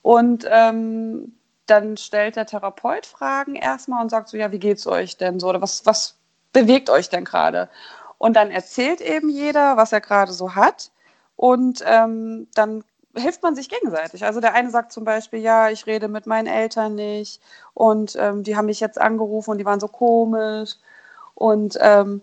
Und ähm, dann stellt der Therapeut Fragen erstmal und sagt so, ja, wie geht's euch denn so? Oder was, was bewegt euch denn gerade? Und dann erzählt eben jeder, was er gerade so hat. Und ähm, dann hilft man sich gegenseitig. Also der eine sagt zum Beispiel, ja, ich rede mit meinen Eltern nicht und ähm, die haben mich jetzt angerufen und die waren so komisch. Und ähm,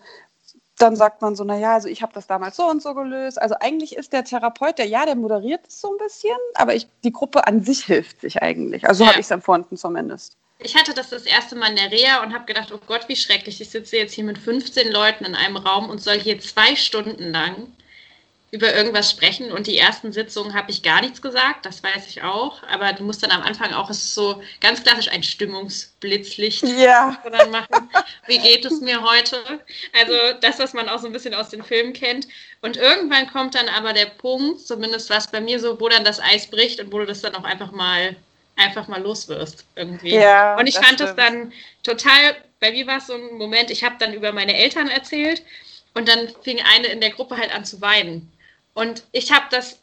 dann sagt man so, naja, also ich habe das damals so und so gelöst. Also eigentlich ist der Therapeut, der ja, der moderiert es so ein bisschen, aber ich, die Gruppe an sich hilft sich eigentlich. Also so ja. habe ich es empfunden zumindest. Ich hatte das das erste Mal in der Reha und habe gedacht, oh Gott, wie schrecklich. Ich sitze jetzt hier mit 15 Leuten in einem Raum und soll hier zwei Stunden lang über irgendwas sprechen und die ersten Sitzungen habe ich gar nichts gesagt, das weiß ich auch, aber du musst dann am Anfang auch, es ist so ganz klassisch ein Stimmungsblitzlicht ja. machen. Wie geht es mir heute? Also das, was man auch so ein bisschen aus den Filmen kennt. Und irgendwann kommt dann aber der Punkt, zumindest was bei mir so, wo dann das Eis bricht und wo du das dann auch einfach mal einfach mal los wirst irgendwie. Ja, und ich fand es dann total, bei mir war es so ein Moment, ich habe dann über meine Eltern erzählt und dann fing eine in der Gruppe halt an zu weinen. Und ich habe das,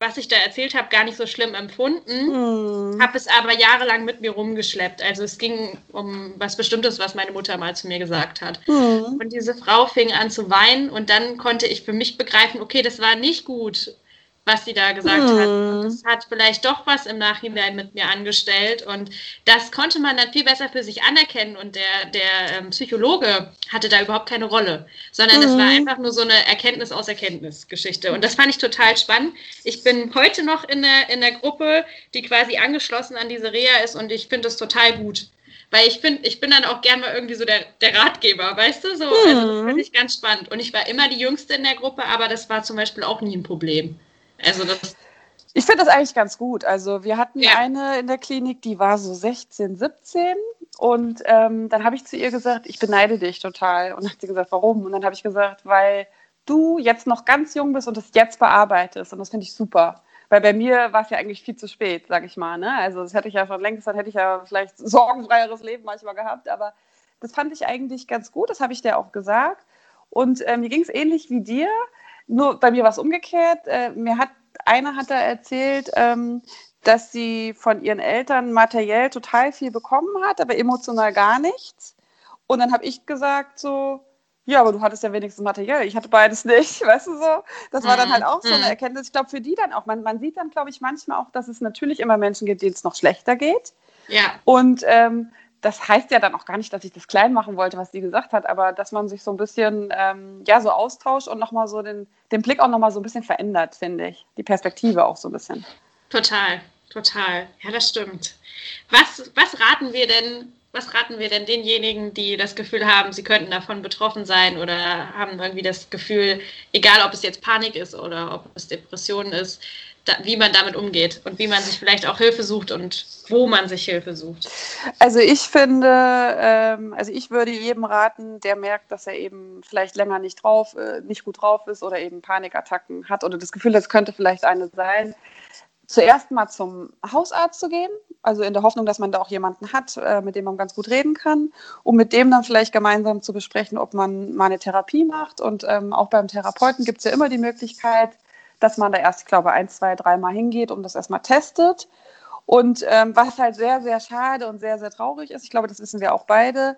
was ich da erzählt habe, gar nicht so schlimm empfunden, hm. habe es aber jahrelang mit mir rumgeschleppt. Also es ging um was Bestimmtes, was meine Mutter mal zu mir gesagt hat. Hm. Und diese Frau fing an zu weinen und dann konnte ich für mich begreifen, okay, das war nicht gut was sie da gesagt hm. hat. Und das hat vielleicht doch was im Nachhinein mit mir angestellt. Und das konnte man dann viel besser für sich anerkennen. Und der, der ähm, Psychologe hatte da überhaupt keine Rolle, sondern es hm. war einfach nur so eine Erkenntnis aus Erkenntnisgeschichte. Und das fand ich total spannend. Ich bin heute noch in der, in der Gruppe, die quasi angeschlossen an diese Reha ist und ich finde das total gut. Weil ich finde, ich bin dann auch gern mal irgendwie so der, der Ratgeber, weißt du? So, also das hm. finde ich ganz spannend. Und ich war immer die Jüngste in der Gruppe, aber das war zum Beispiel auch nie ein Problem. Also das ich finde das eigentlich ganz gut. Also wir hatten ja. eine in der Klinik, die war so 16, 17 und ähm, dann habe ich zu ihr gesagt, ich beneide dich total. Und dann hat sie gesagt, warum? Und dann habe ich gesagt, weil du jetzt noch ganz jung bist und das jetzt bearbeitest und das finde ich super. Weil bei mir war es ja eigentlich viel zu spät, sage ich mal. Ne? Also das hätte ich ja schon längst, dann hätte ich ja vielleicht sorgenfreieres Leben manchmal gehabt. Aber das fand ich eigentlich ganz gut, das habe ich dir auch gesagt. Und äh, mir ging es ähnlich wie dir. Nur bei mir war es umgekehrt. Äh, mir hat einer hat da erzählt, ähm, dass sie von ihren Eltern materiell total viel bekommen hat, aber emotional gar nichts. Und dann habe ich gesagt so, ja, aber du hattest ja wenigstens materiell. Ich hatte beides nicht, weißt du so. Das war dann halt auch so eine mhm. Erkenntnis. Ich glaube, für die dann auch. Man, man sieht dann, glaube ich, manchmal auch, dass es natürlich immer Menschen gibt, denen es noch schlechter geht. Ja. Und ähm, das heißt ja dann auch gar nicht, dass ich das klein machen wollte, was sie gesagt hat, aber dass man sich so ein bisschen ähm, ja so austauscht und nochmal so den, den Blick auch nochmal so ein bisschen verändert, finde ich. Die Perspektive auch so ein bisschen. Total, total. Ja, das stimmt. Was, was raten wir denn, was raten wir denn denjenigen, die das Gefühl haben, sie könnten davon betroffen sein oder haben irgendwie das Gefühl, egal ob es jetzt Panik ist oder ob es Depression ist, da, wie man damit umgeht und wie man sich vielleicht auch Hilfe sucht und wo man sich Hilfe sucht? Also ich finde, ähm, also ich würde jedem raten, der merkt, dass er eben vielleicht länger nicht drauf, äh, nicht gut drauf ist oder eben Panikattacken hat oder das Gefühl, das könnte vielleicht eine sein, zuerst mal zum Hausarzt zu gehen, also in der Hoffnung, dass man da auch jemanden hat, äh, mit dem man ganz gut reden kann, um mit dem dann vielleicht gemeinsam zu besprechen, ob man mal eine Therapie macht. Und ähm, auch beim Therapeuten gibt es ja immer die Möglichkeit, dass man da erst, ich glaube, ein, zwei, dreimal hingeht und das erstmal testet. Und ähm, was halt sehr, sehr schade und sehr, sehr traurig ist, ich glaube, das wissen wir auch beide,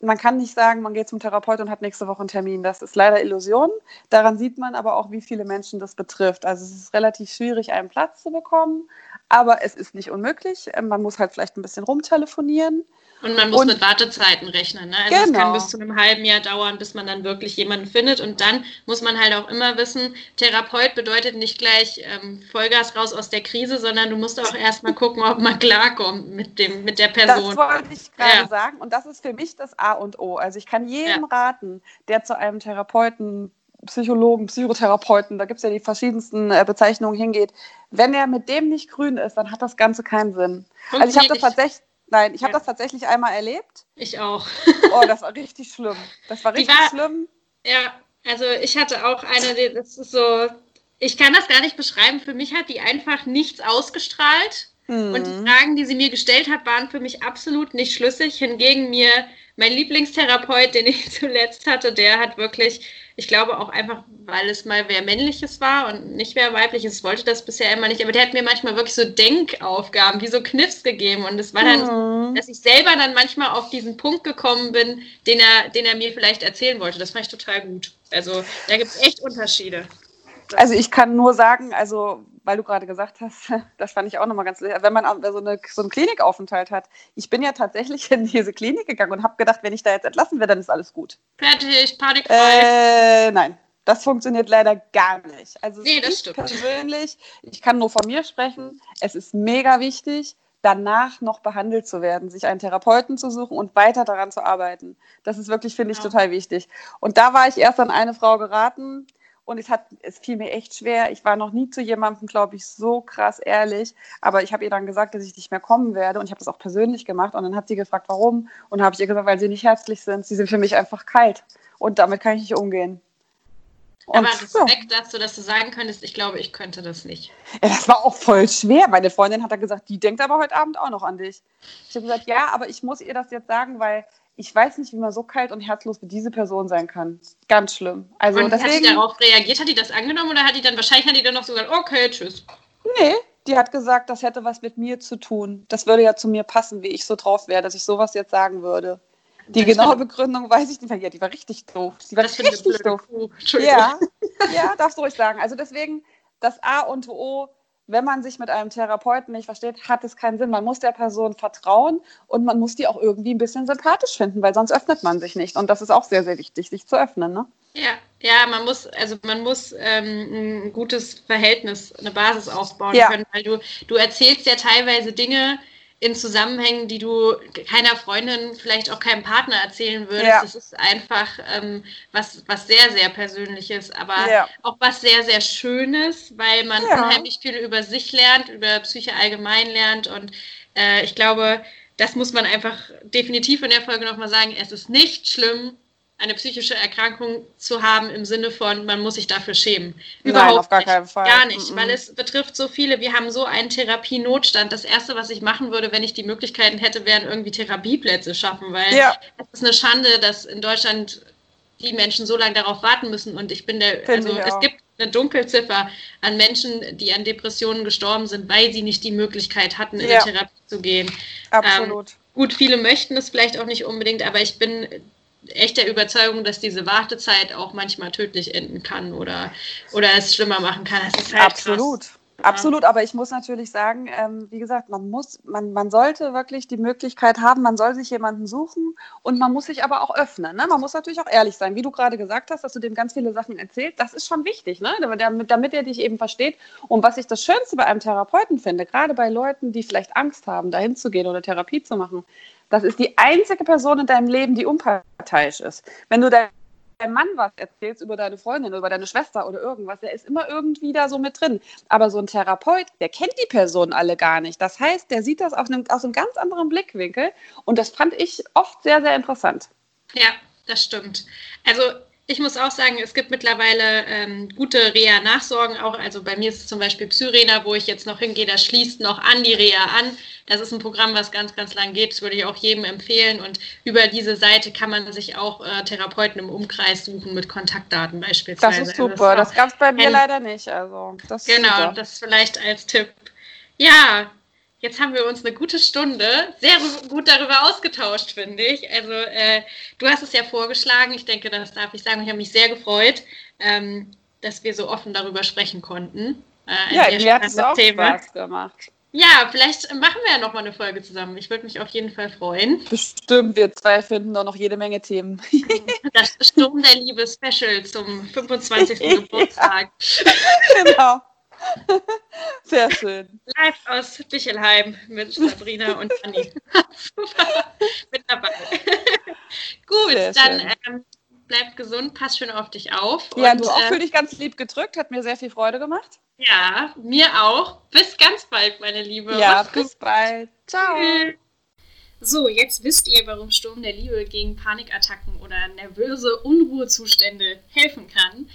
man kann nicht sagen, man geht zum Therapeut und hat nächste Woche einen Termin. Das ist leider Illusion. Daran sieht man aber auch, wie viele Menschen das betrifft. Also es ist relativ schwierig, einen Platz zu bekommen, aber es ist nicht unmöglich. Man muss halt vielleicht ein bisschen rumtelefonieren. Und man muss und, mit Wartezeiten rechnen. Ne? Also genau. es kann bis zu einem halben Jahr dauern, bis man dann wirklich jemanden findet. Und dann muss man halt auch immer wissen, Therapeut bedeutet nicht gleich ähm, Vollgas raus aus der Krise, sondern du musst auch erstmal gucken, ob man klarkommt mit, dem, mit der Person. Das wollte ich gerade ja. sagen. Und das ist für mich das A und O. Also ich kann jedem ja. raten, der zu einem Therapeuten Psychologen, Psychotherapeuten, da gibt es ja die verschiedensten äh, Bezeichnungen hingeht. Wenn er mit dem nicht grün ist, dann hat das Ganze keinen Sinn. Also ich habe das tatsächlich, Nein, ich habe das tatsächlich einmal erlebt. Ich auch. oh, das war richtig schlimm. Das war richtig war, schlimm. Ja, also ich hatte auch eine, das ist so, ich kann das gar nicht beschreiben. Für mich hat die einfach nichts ausgestrahlt. Mhm. Und die Fragen, die sie mir gestellt hat, waren für mich absolut nicht schlüssig. Hingegen mir mein Lieblingstherapeut, den ich zuletzt hatte, der hat wirklich ich glaube auch einfach, weil es mal wer männliches war und nicht wer weibliches, wollte das bisher immer nicht. Aber der hat mir manchmal wirklich so Denkaufgaben, wie so Kniffs gegeben. Und es war dann, mhm. dass ich selber dann manchmal auf diesen Punkt gekommen bin, den er, den er mir vielleicht erzählen wollte. Das fand ich total gut. Also da gibt es echt Unterschiede. Also ich kann nur sagen, also weil du gerade gesagt hast, das fand ich auch nochmal ganz, wenn man so, eine, so einen Klinikaufenthalt hat. Ich bin ja tatsächlich in diese Klinik gegangen und habe gedacht, wenn ich da jetzt entlassen werde, dann ist alles gut. Fertig, panikfrei. Äh, nein, das funktioniert leider gar nicht. Also nee, das stimmt. persönlich, ich kann nur von mir sprechen, es ist mega wichtig, danach noch behandelt zu werden, sich einen Therapeuten zu suchen und weiter daran zu arbeiten. Das ist wirklich, finde ich, ja. total wichtig. Und da war ich erst an eine Frau geraten, und es, hat, es fiel mir echt schwer. Ich war noch nie zu jemandem, glaube ich, so krass ehrlich. Aber ich habe ihr dann gesagt, dass ich nicht mehr kommen werde. Und ich habe das auch persönlich gemacht. Und dann hat sie gefragt, warum. Und habe ich ihr gesagt, weil sie nicht herzlich sind. Sie sind für mich einfach kalt. Und damit kann ich nicht umgehen. Und aber Respekt so. dazu, dass du sagen könntest, ich glaube, ich könnte das nicht. Ja, das war auch voll schwer. Meine Freundin hat da gesagt, die denkt aber heute Abend auch noch an dich. Ich habe gesagt, ja, aber ich muss ihr das jetzt sagen, weil ich weiß nicht, wie man so kalt und herzlos wie diese Person sein kann. Ganz schlimm. Also und deswegen, hat die darauf reagiert? Hat die das angenommen oder hat die dann, wahrscheinlich hat die dann noch so gesagt, okay, tschüss. Nee, die hat gesagt, das hätte was mit mir zu tun. Das würde ja zu mir passen, wie ich so drauf wäre, dass ich sowas jetzt sagen würde. Die das genaue Begründung weiß ich nicht mehr. Ja, die war richtig doof. Die war das richtig doof. Ja, ja, darfst du ruhig sagen. Also deswegen, das A und O wenn man sich mit einem Therapeuten nicht versteht, hat es keinen Sinn. Man muss der Person vertrauen und man muss die auch irgendwie ein bisschen sympathisch finden, weil sonst öffnet man sich nicht. Und das ist auch sehr, sehr wichtig, sich zu öffnen. Ne? Ja, ja, man muss, also man muss ähm, ein gutes Verhältnis, eine Basis aufbauen ja. können, weil du, du erzählst ja teilweise Dinge, in Zusammenhängen, die du keiner Freundin, vielleicht auch keinem Partner erzählen würdest. Ja. Das ist einfach ähm, was, was sehr, sehr Persönliches, aber ja. auch was sehr, sehr Schönes, weil man ja. unheimlich viel über sich lernt, über Psyche allgemein lernt und äh, ich glaube, das muss man einfach definitiv in der Folge nochmal sagen. Es ist nicht schlimm, eine psychische Erkrankung zu haben im Sinne von, man muss sich dafür schämen. Überhaupt Nein, auf gar nicht. keinen Fall. Gar nicht, mm -mm. weil es betrifft so viele. Wir haben so einen Therapienotstand. Das Erste, was ich machen würde, wenn ich die Möglichkeiten hätte, wären irgendwie Therapieplätze schaffen, weil ja. es ist eine Schande, dass in Deutschland die Menschen so lange darauf warten müssen. Und ich bin der, Find also es gibt eine Dunkelziffer an Menschen, die an Depressionen gestorben sind, weil sie nicht die Möglichkeit hatten, in ja. die Therapie zu gehen. Absolut. Ähm, gut, viele möchten es vielleicht auch nicht unbedingt, aber ich bin echt der Überzeugung, dass diese Wartezeit auch manchmal tödlich enden kann oder, oder es schlimmer machen kann. Das ist halt Absolut. Krass. Absolut, aber ich muss natürlich sagen, ähm, wie gesagt, man muss, man, man sollte wirklich die Möglichkeit haben, man soll sich jemanden suchen und man muss sich aber auch öffnen. Ne? Man muss natürlich auch ehrlich sein, wie du gerade gesagt hast, dass du dem ganz viele Sachen erzählst, das ist schon wichtig, ne? damit, damit er dich eben versteht. Und was ich das Schönste bei einem Therapeuten finde, gerade bei Leuten, die vielleicht Angst haben, dahin zu gehen oder Therapie zu machen, das ist die einzige Person in deinem Leben, die unparteiisch ist. Wenn du deinem Mann was erzählst über deine Freundin oder über deine Schwester oder irgendwas, der ist immer irgendwie da so mit drin. Aber so ein Therapeut, der kennt die Personen alle gar nicht. Das heißt, der sieht das einem, aus einem ganz anderen Blickwinkel und das fand ich oft sehr, sehr interessant. Ja, das stimmt. Also ich muss auch sagen, es gibt mittlerweile ähm, gute Reha-Nachsorgen auch. Also bei mir ist es zum Beispiel Psyrena, wo ich jetzt noch hingehe, das schließt noch an die Reha an. Das ist ein Programm, was ganz, ganz lang geht. Das würde ich auch jedem empfehlen. Und über diese Seite kann man sich auch äh, Therapeuten im Umkreis suchen mit Kontaktdaten beispielsweise. Das ist also super. das, das gab es bei mir leider nicht. Also, das genau, super. das vielleicht als Tipp. Ja, Jetzt haben wir uns eine gute Stunde sehr gut darüber ausgetauscht, finde ich. Also äh, du hast es ja vorgeschlagen. Ich denke, das darf ich sagen. Ich habe mich sehr gefreut, ähm, dass wir so offen darüber sprechen konnten. Äh, ja, mir hat es auch Thema. Spaß gemacht. Ja, vielleicht machen wir ja noch mal eine Folge zusammen. Ich würde mich auf jeden Fall freuen. Bestimmt, wir zwei finden da noch jede Menge Themen. Das Sturm der Liebe Special zum 25. Geburtstag. Genau. Sehr schön. Live aus Bichelheim mit Sabrina und Anni. mit dabei. Gut, sehr dann ähm, bleib gesund, pass schön auf dich auf. Ja, und, du auch äh, für dich ganz lieb gedrückt, hat mir sehr viel Freude gemacht. Ja, mir auch. Bis ganz bald, meine Liebe. Ja, Mach's bis gut. bald. Ciao. So, jetzt wisst ihr, warum Sturm der Liebe gegen Panikattacken oder nervöse Unruhezustände helfen kann.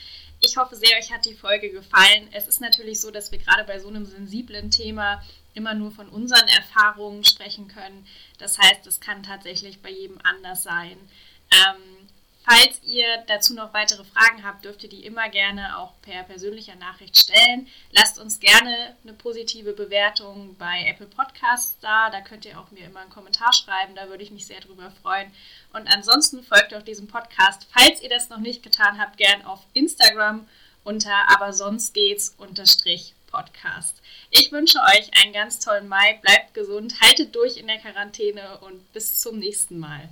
Ich hoffe sehr, euch hat die Folge gefallen. Es ist natürlich so, dass wir gerade bei so einem sensiblen Thema immer nur von unseren Erfahrungen sprechen können. Das heißt, es kann tatsächlich bei jedem anders sein. Ähm, Falls ihr dazu noch weitere Fragen habt, dürft ihr die immer gerne auch per persönlicher Nachricht stellen. Lasst uns gerne eine positive Bewertung bei Apple Podcasts da. Da könnt ihr auch mir immer einen Kommentar schreiben. Da würde ich mich sehr drüber freuen. Und ansonsten folgt auch diesem Podcast, falls ihr das noch nicht getan habt, gern auf Instagram unter aber sonst geht's unterstrich Podcast. Ich wünsche euch einen ganz tollen Mai. Bleibt gesund, haltet durch in der Quarantäne und bis zum nächsten Mal.